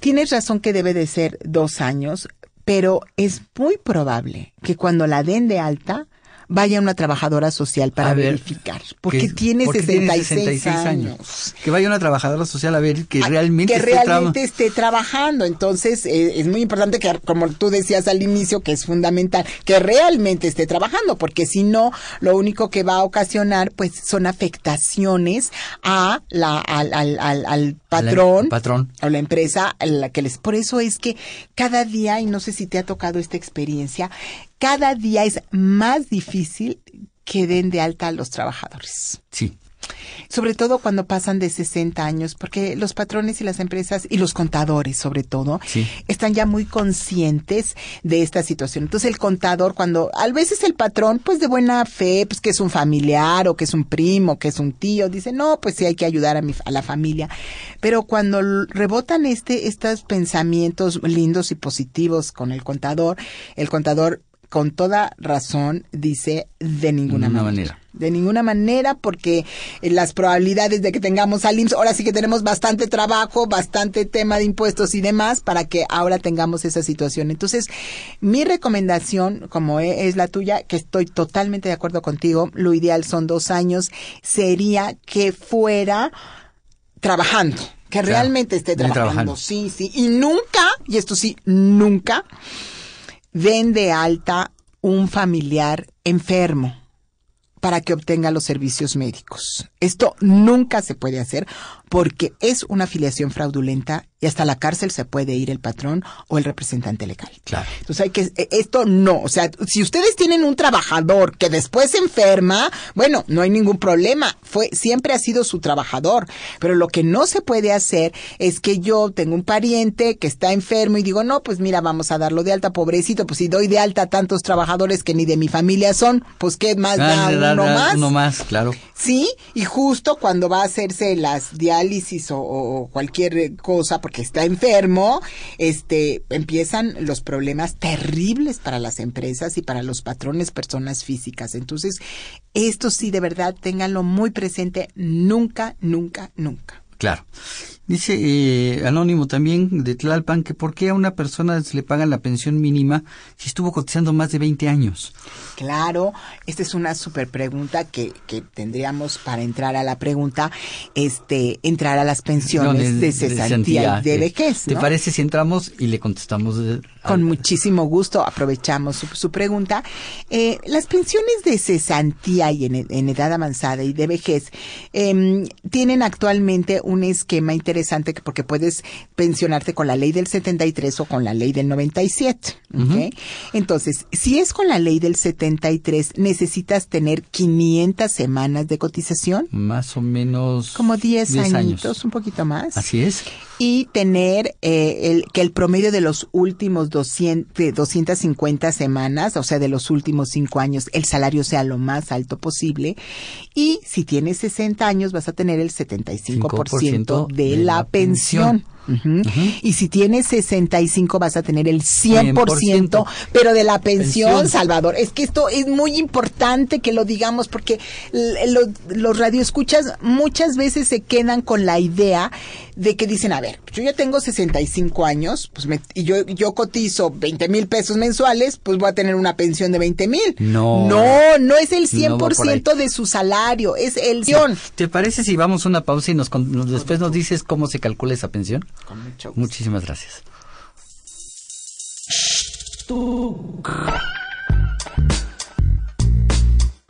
Tienes razón que debe de ser dos años, pero es muy probable que cuando la den de alta vaya una trabajadora social para ver, verificar, porque que- tiene porque tiene 66, 66 años. Que vaya una trabajadora social a ver que Ah, realmente que esté realmente esté trabajando. Entonces, eh, es muy importante que, como tú decías al inicio, que es fundamental, que realmente esté trabajando, porque si no, lo único que va a ocasionar, pues, son afectaciones a la, al, al, al, al patrón. patrón. O la empresa a la que les. Por eso es que cada día, y no sé si te ha tocado esta experiencia, cada día es más difícil que den de alta a los trabajadores Sí. sobre todo cuando pasan de 60 años, porque los patrones y las empresas y los contadores, sobre todo, Sí. están ya muy conscientes de esta situación. Entonces el contador, cuando a veces el patrón, pues de buena fe, pues que es un familiar o que es un primo, que es un tío, dice, no, pues sí hay que ayudar a, mi, a la familia. Pero cuando rebotan este, estos pensamientos lindos y positivos con el contador, el contador con toda razón dice de ninguna manera. manera. De ninguna manera, porque eh, las probabilidades de que tengamos al IMSS, ahora sí que tenemos bastante trabajo, bastante tema de impuestos y demás, para que ahora tengamos esa situación. Entonces, mi recomendación, como e- es la tuya, que estoy totalmente de acuerdo contigo, lo ideal son dos años, sería que fuera trabajando. Que realmente esté esté trabajando. trabajando. Sí, sí. Y nunca, y esto sí, nunca, den de alta un familiar enfermo para que obtenga los servicios médicos. Esto nunca se puede hacer porque es una afiliación fraudulenta y hasta la cárcel se puede ir el patrón o el representante legal. Claro. Entonces hay que, eh, esto no, o sea, si ustedes tienen un trabajador que después se enferma, bueno, no hay ningún problema, fue, siempre ha sido su trabajador, pero lo que no se puede hacer es que yo tengo un pariente que está enfermo y digo, no, pues mira, vamos a darlo de alta, pobrecito, pues si doy de alta a tantos trabajadores que ni de mi familia son, pues qué más da Ah, da- uno da- más. Uno más, claro. Sí, y justo cuando va a hacerse las diálisis o, cualquier eh, cosa porque está enfermo, este, empiezan los problemas terribles para las empresas y para los patrones, personas físicas. Entonces, esto sí, de verdad, ténganlo muy presente, nunca, nunca, nunca. Claro. Dice eh, Anónimo también de Tlalpan que por qué a una persona se le pagan la pensión mínima si estuvo cotizando más de 20 años. Claro, esta es una super pregunta que, que tendríamos para entrar a la pregunta, este, entrar a las pensiones de cesantía y de vejez. ¿Te parece si entramos y le contestamos? de- Con al- muchísimo gusto aprovechamos su, su pregunta. Eh, las pensiones de cesantía y en, en edad avanzada y de vejez em, tienen actualmente un esquema interesante que- porque puedes pensionarte con la ley del 73 o con la ley del 97. ¿ok? Entonces, si es con la ley del 73, necesitas tener 500 semanas de cotización, Más o menos... como 10, 10 añitos, años. un poquito más Así es. y tener eh, el, que el promedio de los últimos 200, de 250 semanas, o sea, de los últimos cinco años, el salario sea lo más alto posible. Y si tienes 60 años, vas a tener el 75% de, de la, la pensión. pensión. Ujú. Y si tienes 65 vas a tener el 100%, 100%, pero de la pensión, Pensión. Salvador. Es que esto es muy importante que lo digamos porque los radioescuchas muchas veces se quedan con la idea de que dicen, a ver, yo ya tengo 65 años pues me- y yo, yo cotizo 20 mil pesos mensuales, pues voy a tener una pensión de 20 mil. No. No, no es el No va por ahí. 100% de su salario, es el 100. ¿Te parece si vamos a una pausa y nos- después nos dices cómo se calcula esa pensión? Con mucho gusto. Muchísimas gracias.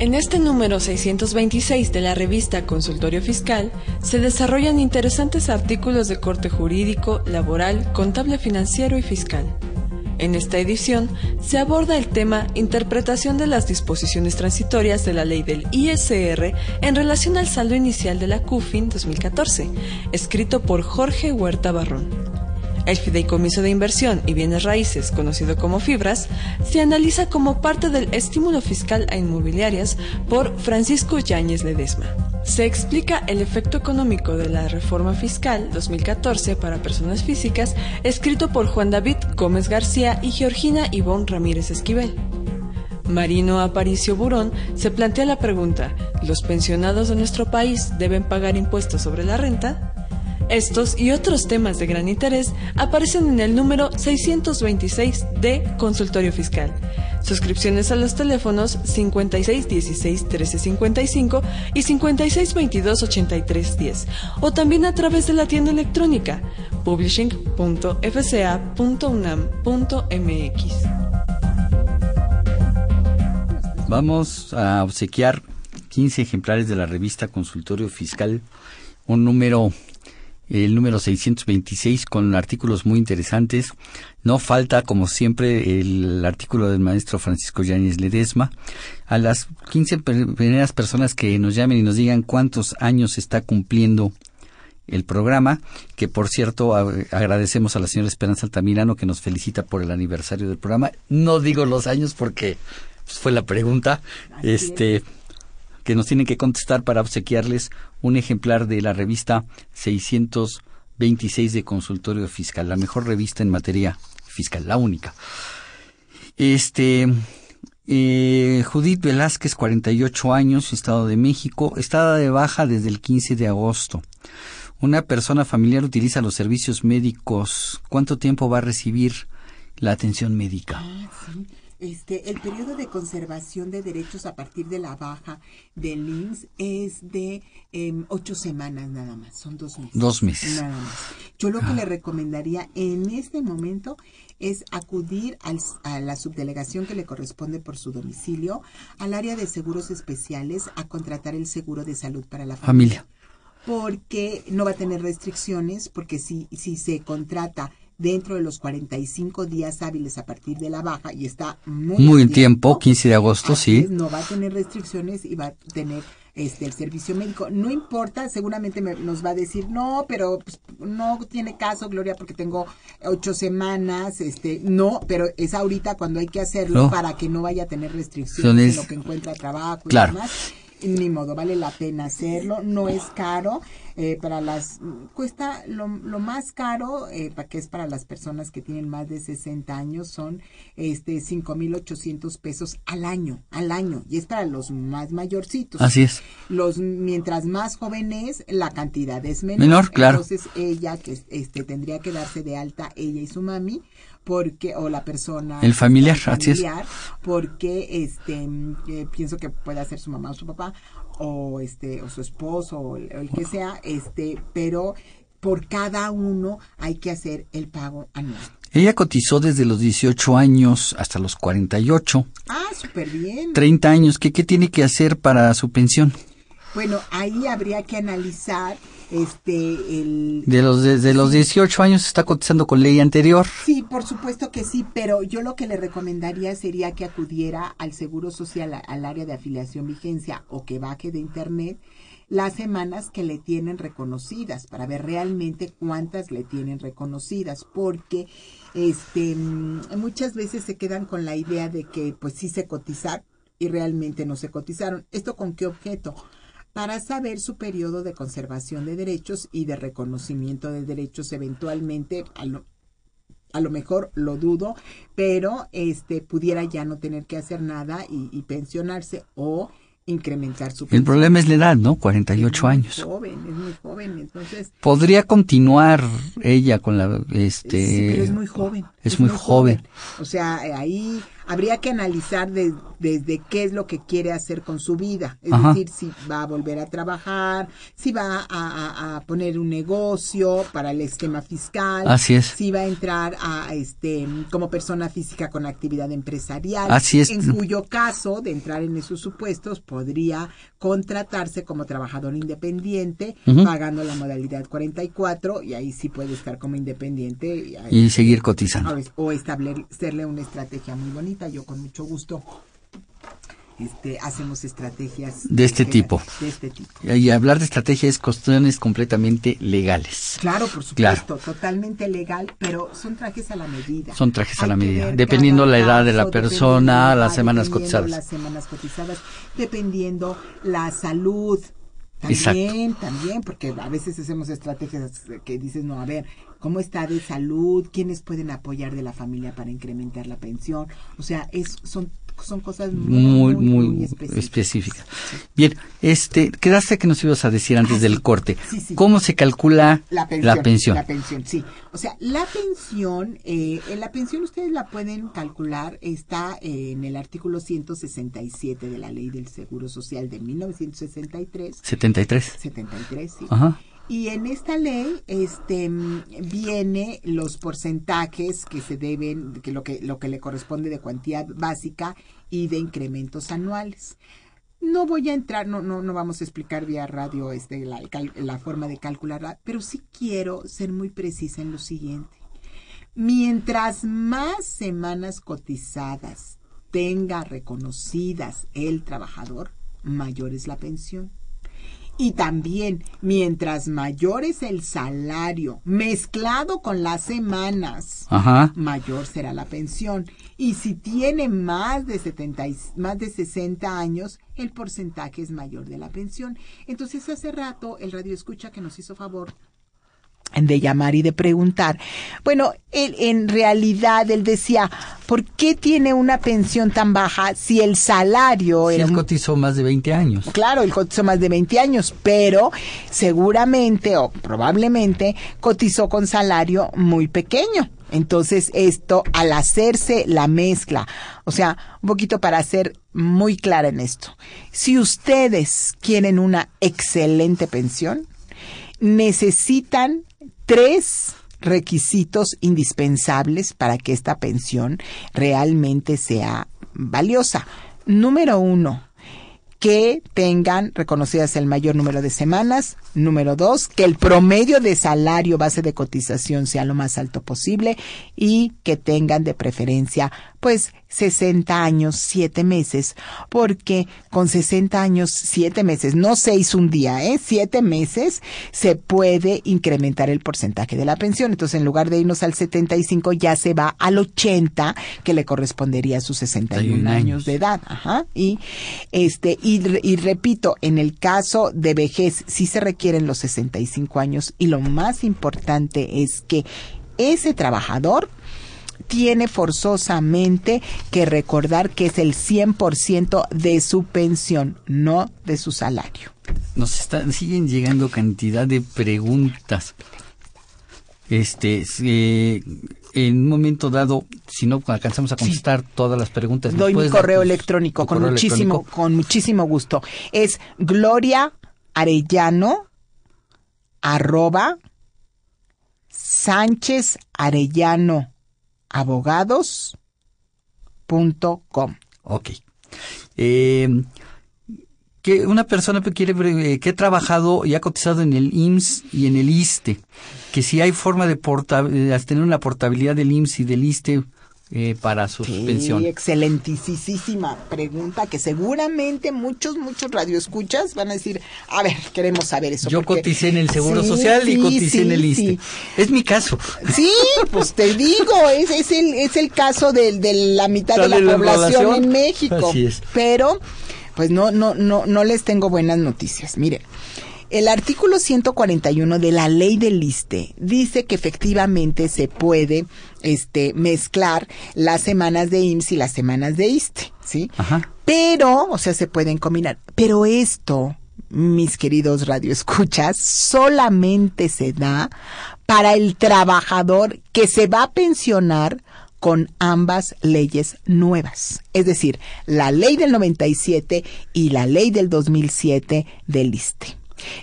En este número 626 de la revista Consultorio Fiscal se desarrollan interesantes artículos de corte jurídico, laboral, contable financiero y fiscal. En esta edición se aborda el tema Interpretación de las disposiciones transitorias de la ley del ISR en relación al saldo inicial de la CUFIN 2014, escrito por Jorge Huerta Barrón. El fideicomiso de inversión y bienes raíces, conocido como FIBRAS, se analiza como parte del estímulo fiscal a inmobiliarias por Francisco Yáñez Ledesma. Se explica el efecto económico de la reforma fiscal 2014 para personas físicas, escrito por Juan David Gómez García y Georgina Ivonne Ramírez Esquivel. Marino Aparicio Burón se plantea la pregunta, ¿los pensionados de nuestro país deben pagar impuestos sobre la renta? Estos y otros temas de gran interés aparecen en el número 626 de Consultorio Fiscal. Suscripciones a los teléfonos 5616 1355 y 5622 8310 o también a través de la tienda electrónica publishing.fca.unam.mx. Vamos a obsequiar 15 ejemplares de la revista Consultorio Fiscal, un número el número 626 con artículos muy interesantes. No falta, como siempre, el artículo del maestro Francisco Yáñez Ledesma. A las 15 primeras personas que nos llamen y nos digan cuántos años está cumpliendo el programa, que por cierto agradecemos a la señora Esperanza Altamirano que nos felicita por el aniversario del programa. No digo los años porque pues, fue la pregunta. Este que nos tienen que contestar para obsequiarles un ejemplar de la revista 626 de Consultorio Fiscal, la mejor revista en materia fiscal, la única. Este, eh, Judith Velázquez, 48 años, Estado de México, está de baja desde el 15 de agosto. Una persona familiar utiliza los servicios médicos. ¿Cuánto tiempo va a recibir la atención médica? Ah, este, el periodo de conservación de derechos a partir de la baja del INSS es de em, ocho semanas nada más, son dos meses. Dos meses. Nada más. Yo lo que le recomendaría en este momento es acudir a la subdelegación que le corresponde por su domicilio, al área de seguros especiales, a contratar el seguro de salud para la familia. familia. Porque no va a tener restricciones, porque si, si se contrata dentro de los 45 días hábiles a partir de la baja y está muy, muy en tiempo, 15 de agosto, sí. no va a tener restricciones y va a tener este el servicio médico. No importa, seguramente nos va a decir, no, pero pues, no tiene caso, Gloria, porque tengo ocho semanas, este, no, pero es ahorita cuando hay que hacerlo para que no vaya a tener restricciones en lo que encuentra trabajo y demás ni modo, vale la pena hacerlo, no es caro, eh, para las, cuesta lo, lo más caro, eh, para que es para las personas que tienen más de 60 años, son este 5.800 pesos al año, al año, y es para los más mayorcitos. Así es. Los, mientras más jóvenes, la cantidad es menor. Menor, claro. Entonces ella, que este, tendría que darse de alta, ella y su mami, porque o la persona el familiar, familiar porque este eh, pienso que puede ser su mamá o su papá o este o su esposo o el, que sea este pero por cada uno hay que hacer el pago anual ella cotizó desde los 18 años hasta los 48. Ah, súper bien. 30 años. ¿Qué, ¿Qué tiene que hacer para su pensión? Bueno, ahí habría que analizar este el de los de, los 18 años está cotizando con ley anterior. Sí, por supuesto que sí, pero yo lo que le recomendaría sería que acudiera al Seguro Social al área de afiliación vigencia o que baje de internet las semanas que le tienen reconocidas para ver realmente cuántas le tienen reconocidas porque este muchas veces se quedan con la idea de que pues sí se cotizar y realmente no se cotizaron. ¿Esto con qué objeto? Para saber su periodo de conservación de derechos y de reconocimiento de derechos eventualmente a lo mejor lo dudo, pero este pudiera ya no tener que hacer nada y, y pensionarse o incrementar su El problema es la edad, ¿no? 48 años. Es joven, es muy joven, entonces... Podría continuar ella con la... este Sí, pero es muy joven. Es, muy, joven. O sea, ahí habría que analizar de- desde qué es lo que quiere hacer con su vida. Es Ajá. decir, si va a volver a trabajar, si va a, a- a poner un negocio para el esquema fiscal. Así es. Si va a entrar a este como persona física con actividad empresarial. Así es. En cuyo caso, de entrar en esos supuestos, podría contratarse como trabajador independiente, pagando la modalidad 44, y ahí sí puede estar como independiente. Y, ahí- Y seguir cotizando. o, o establecerle una estrategia muy bonita. Yo con mucho gusto este, hacemos estrategias De este tipo. De este tipo. Y hablar de estrategia es cuestiones completamente legales. Claro, por Claro. supuesto, totalmente legal, pero son trajes a la medida. Son trajes a la medida, dependiendo la edad de la persona, las semanas cotizadas. Las semanas cotizadas, dependiendo la salud. Exacto. También, también, porque a veces hacemos estrategias que dices, no, a ver, ¿cómo está de salud? ¿Quiénes pueden apoyar de la familia para incrementar la pensión? O sea, es, son, son cosas Muy, muy, específicas. específica. Bien, este, quedaste que nos ibas a decir antes del corte. Ah, sí, sí. ¿Cómo se calcula La pensión, la pensión? La pensión, sí. O sea, la pensión, eh, la pensión ustedes la pueden calcular, está eh, en el artículo 167 de la Ley del Seguro Social de 1963. 73. 73, sí. Ajá. Y en esta ley este viene los porcentajes que se deben que lo que lo que le corresponde de cuantía básica y de incrementos anuales. No voy a entrar, no no no vamos a explicar vía radio este la, la forma de calcularla, pero sí quiero ser muy precisa en lo siguiente. Mientras más semanas cotizadas tenga reconocidas el trabajador, mayor es la pensión. Y también, mientras mayor es el salario mezclado con las semanas, Ajá. mayor será la pensión. Y si tiene más de 70 y- más de 60 años, el porcentaje es mayor de la pensión. Entonces, hace rato el radio escucha que nos hizo favor de llamar y de preguntar. Bueno, él, en realidad él decía, ¿por qué tiene una pensión tan baja si el salario Si era él cotizó más de 20 años. Claro, él cotizó más de 20 años, pero seguramente o probablemente cotizó con salario muy pequeño. Entonces, esto, al hacerse la mezcla, o sea, un poquito para ser muy clara en esto, si ustedes quieren una excelente pensión, necesitan tres requisitos indispensables para que esta pensión realmente sea valiosa. Número uno, que tengan reconocidas el mayor número de semanas. Número dos, que el promedio de salario base de cotización sea lo más alto posible y que tengan de preferencia pues 60 años, 7 meses, porque con 60 años, 7 meses, no 6 un día, ¿eh? 7 meses, se puede incrementar el porcentaje de la pensión. Entonces, en lugar de irnos al 75, ya se va al 80, que le correspondería a sus 61 años de edad. Ajá. Y, este, y, re- y repito, en el caso de vejez, sí se requieren los 65 años y lo más importante es que ese trabajador tiene forzosamente que recordar que es el 100% de su pensión, no de su salario. Nos están, siguen llegando cantidad de preguntas. Este, si, en un momento dado, si no alcanzamos a contestar todas las preguntas, ¿nos Doy mi correo electrónico con correo muchísimo, electrónico? con muchísimo gusto. Es Gloria Arellano arroba Sánchez Arellano abogados punto com. Ok. Eh, que una persona que quiere eh, que ha trabajado y ha cotizado en el IMSS y en el ISTE, que si hay forma de porta- de tener una portabilidad del IMSS y del ISTE eh, para su pensión. Sí, excelentísima pregunta que seguramente muchos, muchos radioescuchas van a decir, a ver, queremos saber eso. Yo porque- coticé en el Seguro Sí, Social y coticé en el ISTE. Es mi caso. Sí, pues te digo, es, es el, es el caso de, de la mitad de la ¿De la población población? en México. Así es. Pero, pues no, no, no, no les tengo buenas noticias. Miren, El artículo 141 de la ley del ISTE dice que efectivamente se puede este, mezclar las semanas de IMSS y las semanas de ISTE, ¿sí? Ajá. Pero, o sea, se pueden combinar. Pero esto, mis queridos radioescuchas, solamente se da para el trabajador que se va a pensionar con ambas leyes nuevas, es decir, la ley del 97 y la ley del 2007 del ISTE.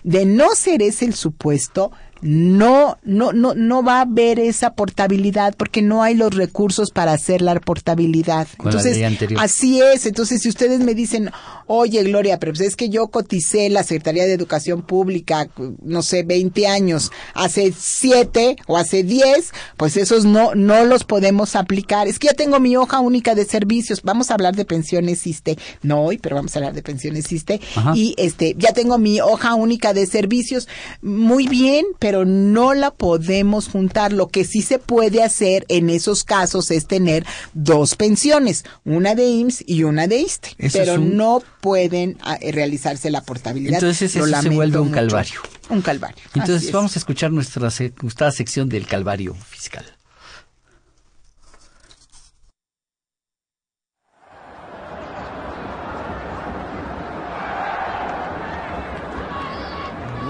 De no ser ese el supuesto, no, no, no, no va a haber esa portabilidad porque no hay los recursos para hacer la portabilidad. Con entonces, así es. Entonces, si ustedes me dicen, oye, Gloria, pero pues es que yo coticé la Secretaría de Educación Pública, no sé, 20 años, hace 7 o hace 10, pues esos no, no los podemos aplicar. Es que ya tengo mi hoja única de servicios. Vamos a hablar de pensiones ISTE. No hoy, pero vamos a hablar de pensiones ISTE. Ajá. Y este, ya tengo mi hoja única de servicios. Muy bien, pero no la podemos juntar. Lo que sí se puede hacer en esos casos es tener dos pensiones, una de IMSS y una de ISTE, Eso pero un- no pueden ah, realizarse la portabilidad. Entonces eso se vuelve un mucho. calvario. Un calvario. Entonces vamos a escuchar nuestra gustada sección del calvario fiscal.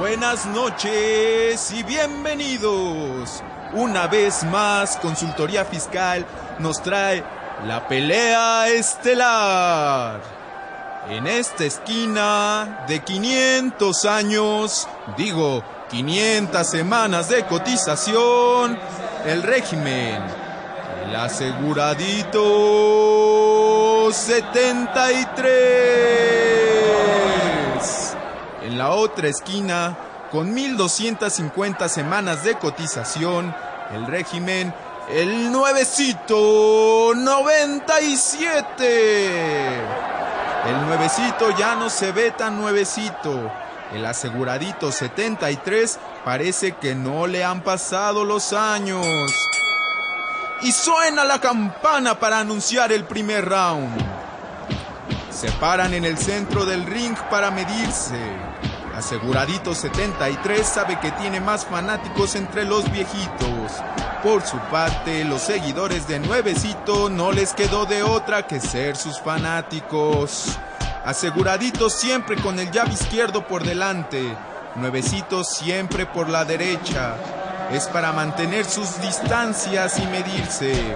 Buenas noches y bienvenidos. Una vez más, Consultoría Fiscal nos trae la pelea estelar. En esta esquina de 500 años, digo 500 semanas de cotización, el régimen, el aseguradito 73. En la otra esquina, con 1250 semanas de cotización, el régimen, el nuevecito 97. El nuevecito ya no se ve tan nuevecito. El aseguradito 73 parece que no le han pasado los años. Y suena la campana para anunciar el primer round. Se paran en el centro del ring para medirse. Aseguradito 73 sabe que tiene más fanáticos entre los viejitos. Por su parte, los seguidores de Nuevecito no les quedó de otra que ser sus fanáticos. Aseguradito siempre con el llave izquierdo por delante. Nuevecito siempre por la derecha. Es para mantener sus distancias y medirse.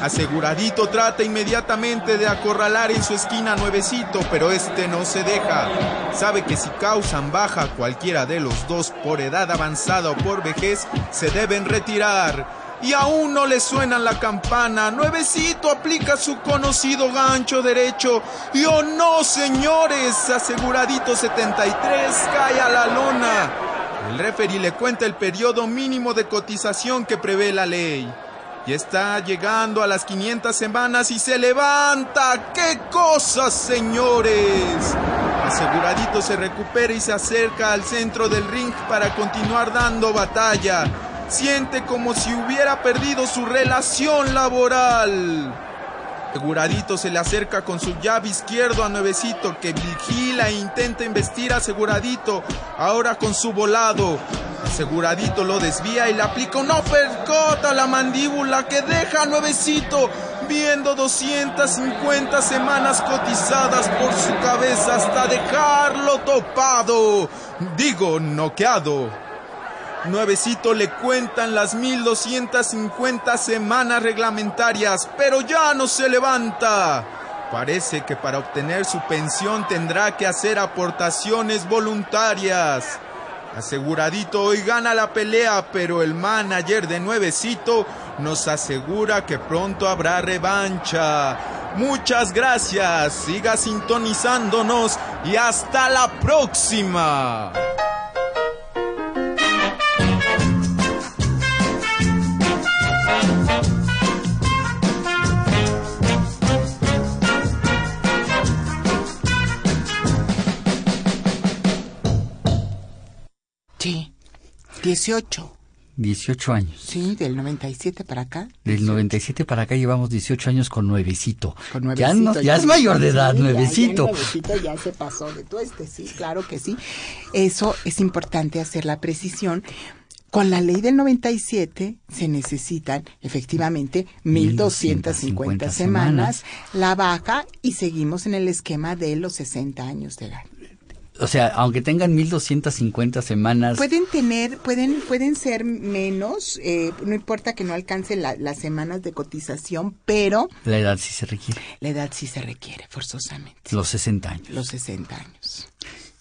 Aseguradito trata inmediatamente de acorralar en su esquina a nuevecito, pero este no se deja. Sabe que si causan baja cualquiera de los dos por edad avanzada o por vejez, se deben retirar. Y aún no le suenan la campana. Nuevecito aplica su conocido gancho derecho. Y oh no, señores, aseguradito 73 cae a la lona. El referee le cuenta el periodo mínimo de cotización que prevé la ley. Y está llegando a las 500 semanas y se levanta. ¡Qué cosas, señores! Aseguradito se recupera y se acerca al centro del ring para continuar dando batalla. Siente como si hubiera perdido su relación laboral. Aseguradito se le acerca con su llave izquierdo a Nuevecito que vigila e intenta investir a Aseguradito, ahora con su volado. Aseguradito lo desvía y le aplica un uppercut a la mandíbula que deja a Nuevecito viendo 250 semanas cotizadas por su cabeza hasta dejarlo topado, digo, noqueado. Nuevecito le cuentan las 1250 semanas reglamentarias, pero ya no se levanta. Parece que para obtener su pensión tendrá que hacer aportaciones voluntarias. Aseguradito hoy gana la pelea, pero el manager de Nuevecito nos asegura que pronto habrá revancha. Muchas gracias, siga sintonizándonos y hasta la próxima. Sí, 18. 18 años. Sí, del 97 para acá. Del 97 para acá llevamos 18 años con nuevecito. Con ya, nuevecito, no- ya es mayor de edad, sí, ya- nuevecito. Ya, nuevecito ya se pasó de tueste, sí, claro que sí. Eso es importante hacer la precisión. Con la ley del 97 se necesitan efectivamente 1.250 semanas, la baja y seguimos en el esquema de los 60 años de edad. O sea, aunque tengan 1250 semanas, Pueden tener, pueden, pueden ser menos, eh, no importa que no alcancen la- las semanas de cotización, pero la edad sí se requiere. la edad sí se requiere forzosamente, Los 60 años. los 60 años.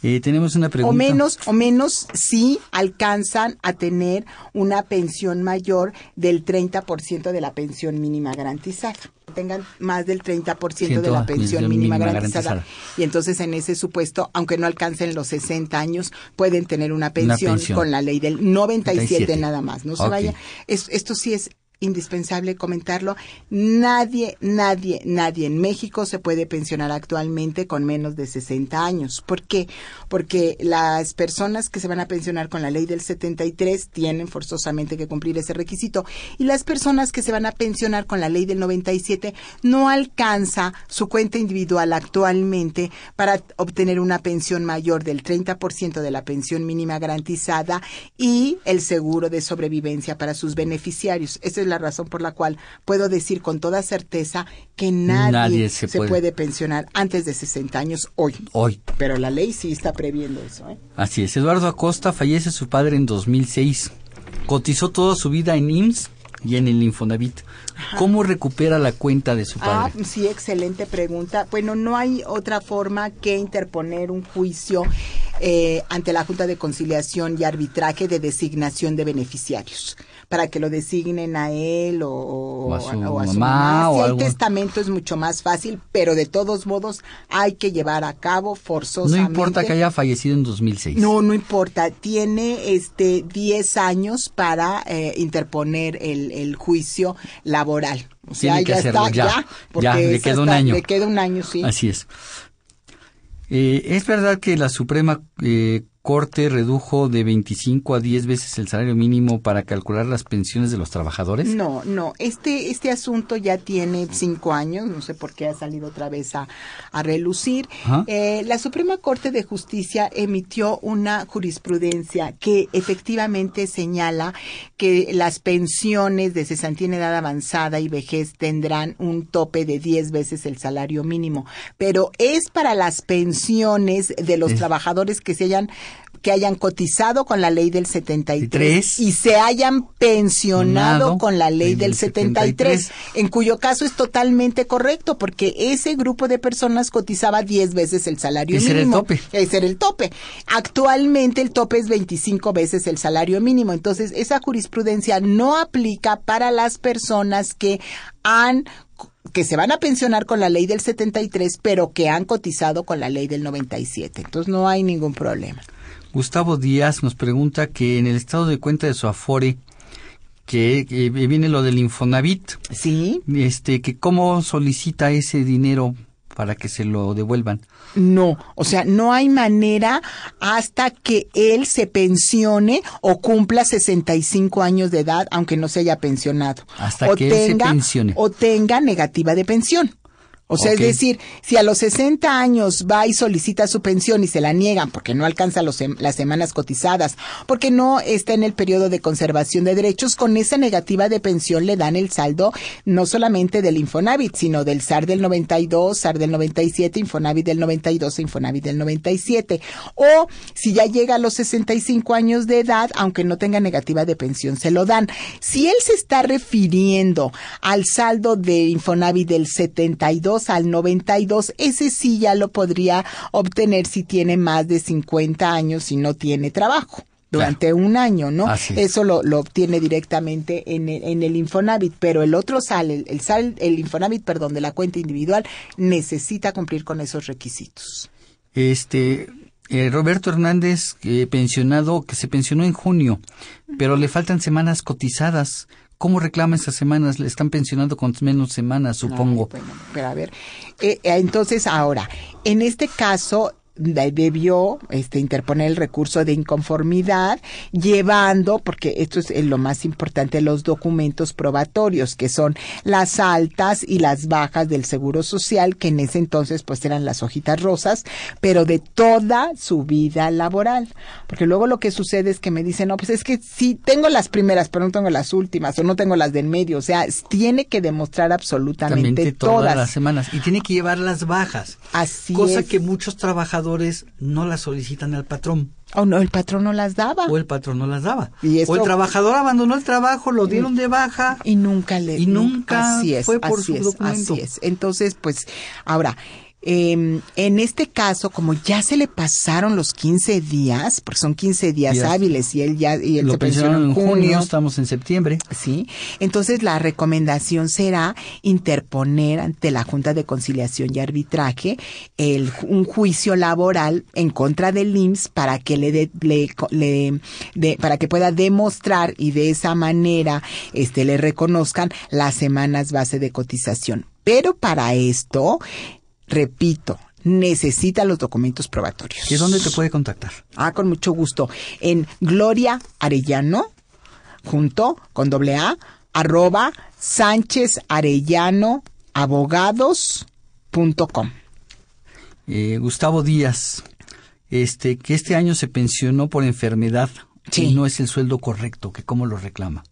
Eh, tenemos una pregunta. O menos, o menos si alcanzan a tener una pensión mayor del 30% de la pensión mínima garantizada. Tengan más del 30% de la pensión mínima, garantizada. Y entonces en ese supuesto, aunque no alcancen los 60 años, pueden tener una pensión, pensión. con la ley del 97 97. nada más. No se vaya. Es- esto sí es indispensable comentarlo. Nadie, nadie, nadie en México se puede pensionar actualmente con menos de 60 años. ¿Por qué? Porque las personas que se van a pensionar con la ley del 73 tienen forzosamente que cumplir ese requisito y las personas que se van a pensionar con la ley del 97 no alcanza su cuenta individual actualmente para obtener una pensión mayor del 30% de la pensión mínima garantizada y el seguro de sobrevivencia para sus beneficiarios. Esa es la razón por la cual puedo decir con toda certeza que nadie, Nadie se, se puede. puede. pensionar antes de 60 años hoy. Hoy. Pero la ley sí está previendo eso. ¿eh? Así es. Eduardo Acosta fallece su padre en 2006. Cotizó toda su vida en IMSS y en el Infonavit. ¿Cómo recupera la cuenta de su Ah, padre? sí, excelente pregunta. Bueno, no hay otra forma que interponer un juicio eh, ante la Junta de Conciliación y Arbitraje de designación de beneficiarios para que lo designen a él o, O a su o a mamá, o Si hay algo. testamento es mucho más fácil, pero de todos modos hay que llevar a cabo no forzosamente. importa que haya fallecido en 2006. No, no importa. Tiene este 10 años para eh, interponer el, el juicio laboral. O sea, Tiene que ya hacerlo está, ya. ya. porque Ya, le queda un año. Le queda un año, sí. Así es. Eh, ¿Es verdad que la Suprema eh, Corte redujo de 25 a 10 veces el salario mínimo para calcular las pensiones de los trabajadores? No, no, este, este asunto ya tiene cinco años, no sé por qué ha salido otra vez a, a relucir. Eh, la Suprema Corte de Justicia emitió una jurisprudencia que efectivamente señala que las pensiones de cesantía en edad avanzada y vejez tendrán un tope de 10 veces el salario mínimo, pero es para las pensiones de los Es- trabajadores que se hayan que hayan cotizado con la ley del 73 Tres. y se hayan pensionado Nado, con la ley ley del del 73, 73. en cuyo caso es totalmente correcto porque ese grupo de personas cotizaba 10 veces el salario Ese era el mínimo. tope. Ese era el tope. Actualmente el tope es 25 veces el salario mínimo, entonces esa jurisprudencia no aplica para las personas que han que se van a pensionar con la ley del 73, pero que han cotizado con la ley del 97. Entonces no hay ningún problema. Gustavo Díaz nos pregunta que en el estado de cuenta de su Afore, que, que viene lo del Infonavit, Sí. este, que cómo solicita ese dinero para que se lo devuelvan. No, o sea, no hay manera hasta que él se pensione o cumpla 65 años de edad, aunque no se haya pensionado. Hasta o que él se pensione. O tenga negativa de pensión. O sea, es decir, si a los 60 años va y solicita su pensión y se la niegan porque no alcanza los las semanas cotizadas, porque no está en el periodo de conservación de derechos, con esa negativa de pensión le dan el saldo no solamente del Infonavit, sino del SAR del 92, SAR del 97, Infonavit del 92 e Infonavit del 97. O si ya llega a los 65 años de edad, aunque no tenga negativa de pensión, se lo dan. Si él se está refiriendo al saldo de Infonavit del 72 al 92, ese sí ya lo podría obtener si tiene más de 50 años y no tiene trabajo. Durante un año, ¿no? Así. Eso lo, lo obtiene directamente en el, en el Infonavit, pero el otro sal, el, el sal, el Infonavit, perdón, de la cuenta individual, necesita cumplir con esos requisitos. Este, eh, Roberto Hernández, eh, pensionado, que se pensionó en junio, pero le faltan semanas cotizadas. ¿Cómo reclama esas semanas? Le están pensionando con menos semanas, supongo. Bueno, pero a ver, eh, eh, entonces ahora, en este caso, debió este, interponer el recurso de inconformidad, llevando, porque esto es eh, lo más importante, los documentos probatorios, que son las altas y las bajas del Seguro Social, que en ese entonces pues eran las hojitas rosas, pero de toda su vida laboral. Porque luego lo que sucede es que me dicen, no, pues es que sí, tengo las primeras, pero no tengo las últimas, o no tengo las del medio. O sea, tiene que demostrar absolutamente todas todas. las semanas. Y tiene que llevar las bajas. Así cosa es. que muchos trabajadores no las solicitan al patrón. O no, el patrón no las daba. O el patrón no las daba. Y esto- O el trabajador abandonó el trabajo, lo dieron de baja. Y nunca le Y nunca así es, fue por así su es, documento. Así es. Entonces, pues, ahora, eh, en este caso, como ya se le pasaron los 15 días, porque son 15 días Días. hábiles y él ya y él Lo se pensionó en junio, junio, estamos en septiembre. Sí, entonces la recomendación será interponer ante la Junta de Conciliación y Arbitraje el, un juicio laboral en contra del IMSS para que le, de- le, le- de- para que pueda demostrar y de esa manera este le reconozcan las semanas base de cotización. Pero para esto, repito, necesita los documentos probatorios. ¿Y dónde te puede contactar? Ah, con mucho gusto. En Gloria Arellano, junto con doble A, arroba Sánchez Arellano Abogados.com. Eh, Gustavo Díaz, este, que este año se pensionó por enfermedad y no es el sueldo correcto, que cómo lo reclama.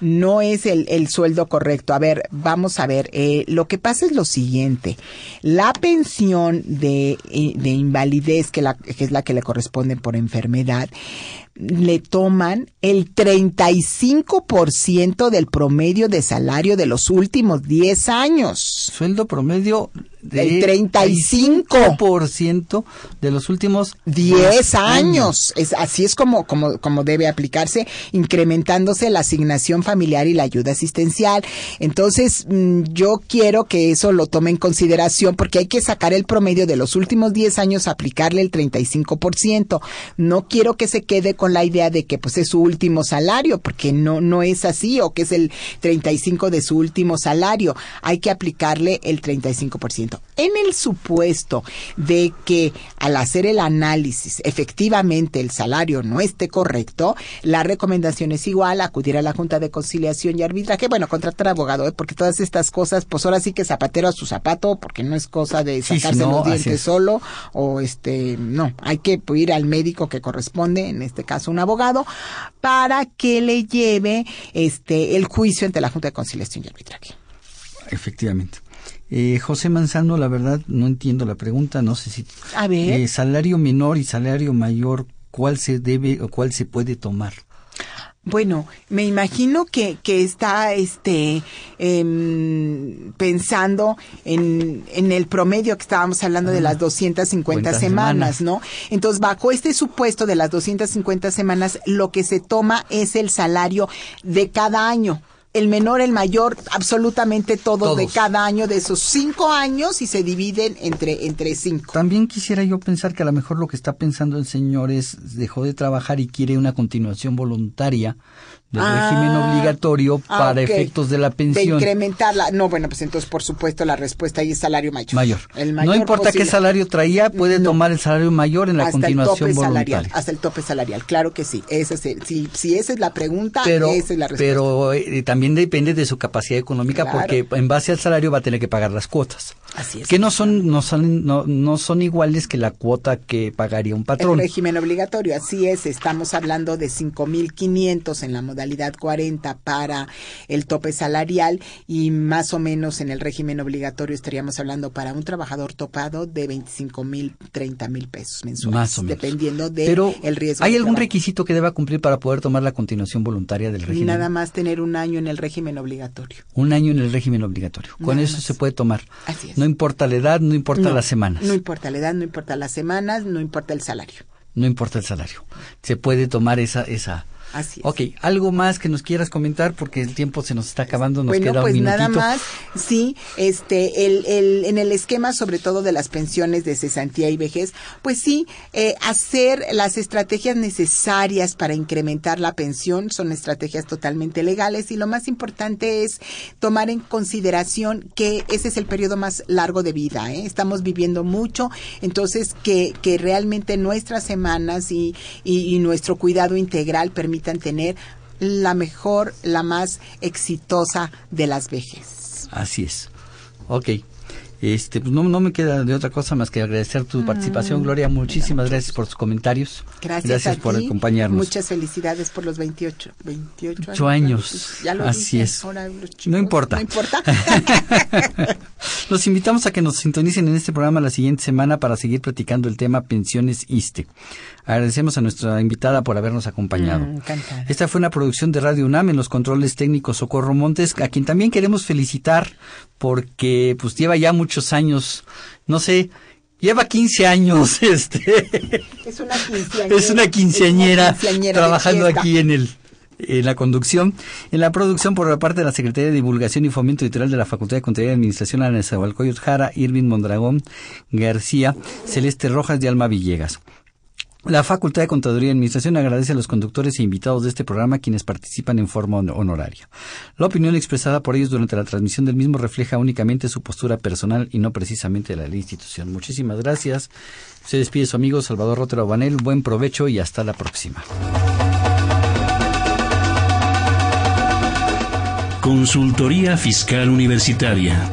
No es el, el sueldo correcto. A ver, vamos a ver, eh, lo que pasa es lo siguiente, la pensión de, eh, de invalidez, que, la, que es la que le corresponde por enfermedad, le toman el 35% del promedio de salario de los últimos 10 años. Sueldo promedio de El 35. 35% de los últimos 10 años. Es, así es como, como, como debe aplicarse, incrementándose la asignación familiar y la ayuda asistencial. Entonces, mm, yo quiero que eso lo tome en consideración porque hay que sacar el promedio de los últimos 10 años, aplicarle el 35%. No quiero que se quede con la idea de que pues es su último salario, porque no, no es así, o que es el 35 de su último salario. Hay que aplicarle el 35%. En el supuesto de que al hacer el análisis efectivamente el salario no esté correcto, la recomendación es igual, acudir a la Junta de Conciliación y Arbitraje, bueno, contratar abogado, ¿eh? porque todas estas cosas, pues ahora sí que zapatero a su zapato, porque no es cosa de sí, sacarse no, los dientes es. solo, o este, no, hay que ir al médico que corresponde, en este caso un abogado, para que le lleve este el juicio ante la Junta de Conciliación y Arbitraje. Efectivamente. Eh, José Manzano, la verdad, no entiendo la pregunta, no sé si... A ver. Eh, salario menor y salario mayor, ¿cuál se debe o cuál se puede tomar? Bueno, me imagino que, que está este em, pensando en, en el promedio que estábamos hablando de las 250 50 semanas, semanas. ¿no? Entonces, bajo este supuesto de las 250 semanas, lo que se toma es el salario de cada año. El menor, el mayor, absolutamente todo de Todos. cada año de esos cinco años y se dividen entre, entre cinco. También quisiera yo pensar que a lo mejor lo que está pensando el señor es dejó de trabajar y quiere una continuación voluntaria del Ah, régimen obligatorio ah, para efectos de la De pensión incrementarla. No, bueno, pues entonces, por supuesto, la respuesta ahí es salario mayor. mayor. El No mayor importa qué posible. salario traía, puede No. tomar el salario mayor en la hasta el continuación tope salarial, hasta el tope salarial, claro que sí. Ese es el- si, si esa es la pregunta, Pero, esa es la respuesta. pero eh, también depende de su capacidad económica Claro. porque en base al salario va a tener que pagar las cuotas. Así es. Que no son, no son, no, no son iguales que la cuota que pagaría un El patrón. régimen obligatorio, así es, estamos hablando de 5.500 en la modalidad 40 para el tope salarial y más o menos en el régimen obligatorio estaríamos hablando para un trabajador topado de 25.000, 30.000 pesos mensuales, Más o menos. dependiendo de Pero, el riesgo. ¿hay de algún requisito que deba cumplir para poder tomar la continuación voluntaria del régimen? Nada más tener un año en el régimen obligatorio. Un año en el régimen obligatorio. Con Nada eso más. se puede tomar. Así es. No importa la edad, no importa No, las semanas, No importa la edad, no importa las semanas, no importa el salario. no importa el salario. Se puede tomar esa, esa, Así es. Ok, ¿algo más que nos quieras comentar? Porque el tiempo se nos está acabando, nos bueno, queda pues un minutito. nada más, sí, este, el, el, en el esquema sobre todo de las pensiones de cesantía y vejez, pues sí, eh, hacer las estrategias necesarias para incrementar la pensión son estrategias totalmente legales y lo más importante es tomar en consideración que ese es el periodo más largo de vida, ¿eh? estamos viviendo mucho, entonces que, que realmente nuestras semanas y, y, y nuestro cuidado integral permitan tener la mejor, la más exitosa de las vejes. Así es. Ok. Este, pues no, no me queda de otra cosa más que agradecer tu Mm. participación, Gloria. Muchísimas gracias por tus comentarios. Gracias, a por ti. acompañarnos. Muchas felicidades por los 28, 28 Ocho años. Ya lo Así dije, es. ahora los chicos, No importa. No importa. Los invitamos a que nos sintonicen en este programa la siguiente semana para seguir platicando el tema pensiones ISTE. Agradecemos a nuestra invitada por habernos acompañado. Mm. Esta fue una producción de Radio UNAM en los controles técnicos Socorro Montes, a quien también queremos felicitar porque pues lleva ya muchos años, no sé, lleva 15 años este Es una quinceañera. es una quinceañera, Es una quinceañera de trabajando aquí en el en la conducción, en la producción por la parte de la Secretaría de Divulgación y Fomento Editorial de la Facultad de Contaduría y Administración Ana Nezahualcóyotl Jara, Irving Mondragón García, Celeste Rojas y Alma Villegas. La Facultad de Contaduría y Administración agradece a los conductores e invitados de este programa quienes participan en forma hon- honoraria. La opinión expresada por ellos durante la transmisión del mismo refleja únicamente su postura personal y no precisamente la de la institución. Muchísimas gracias. Se despide su amigo Salvador Rotero Banel. Buen provecho y hasta la próxima. Consultoría Fiscal Universitaria.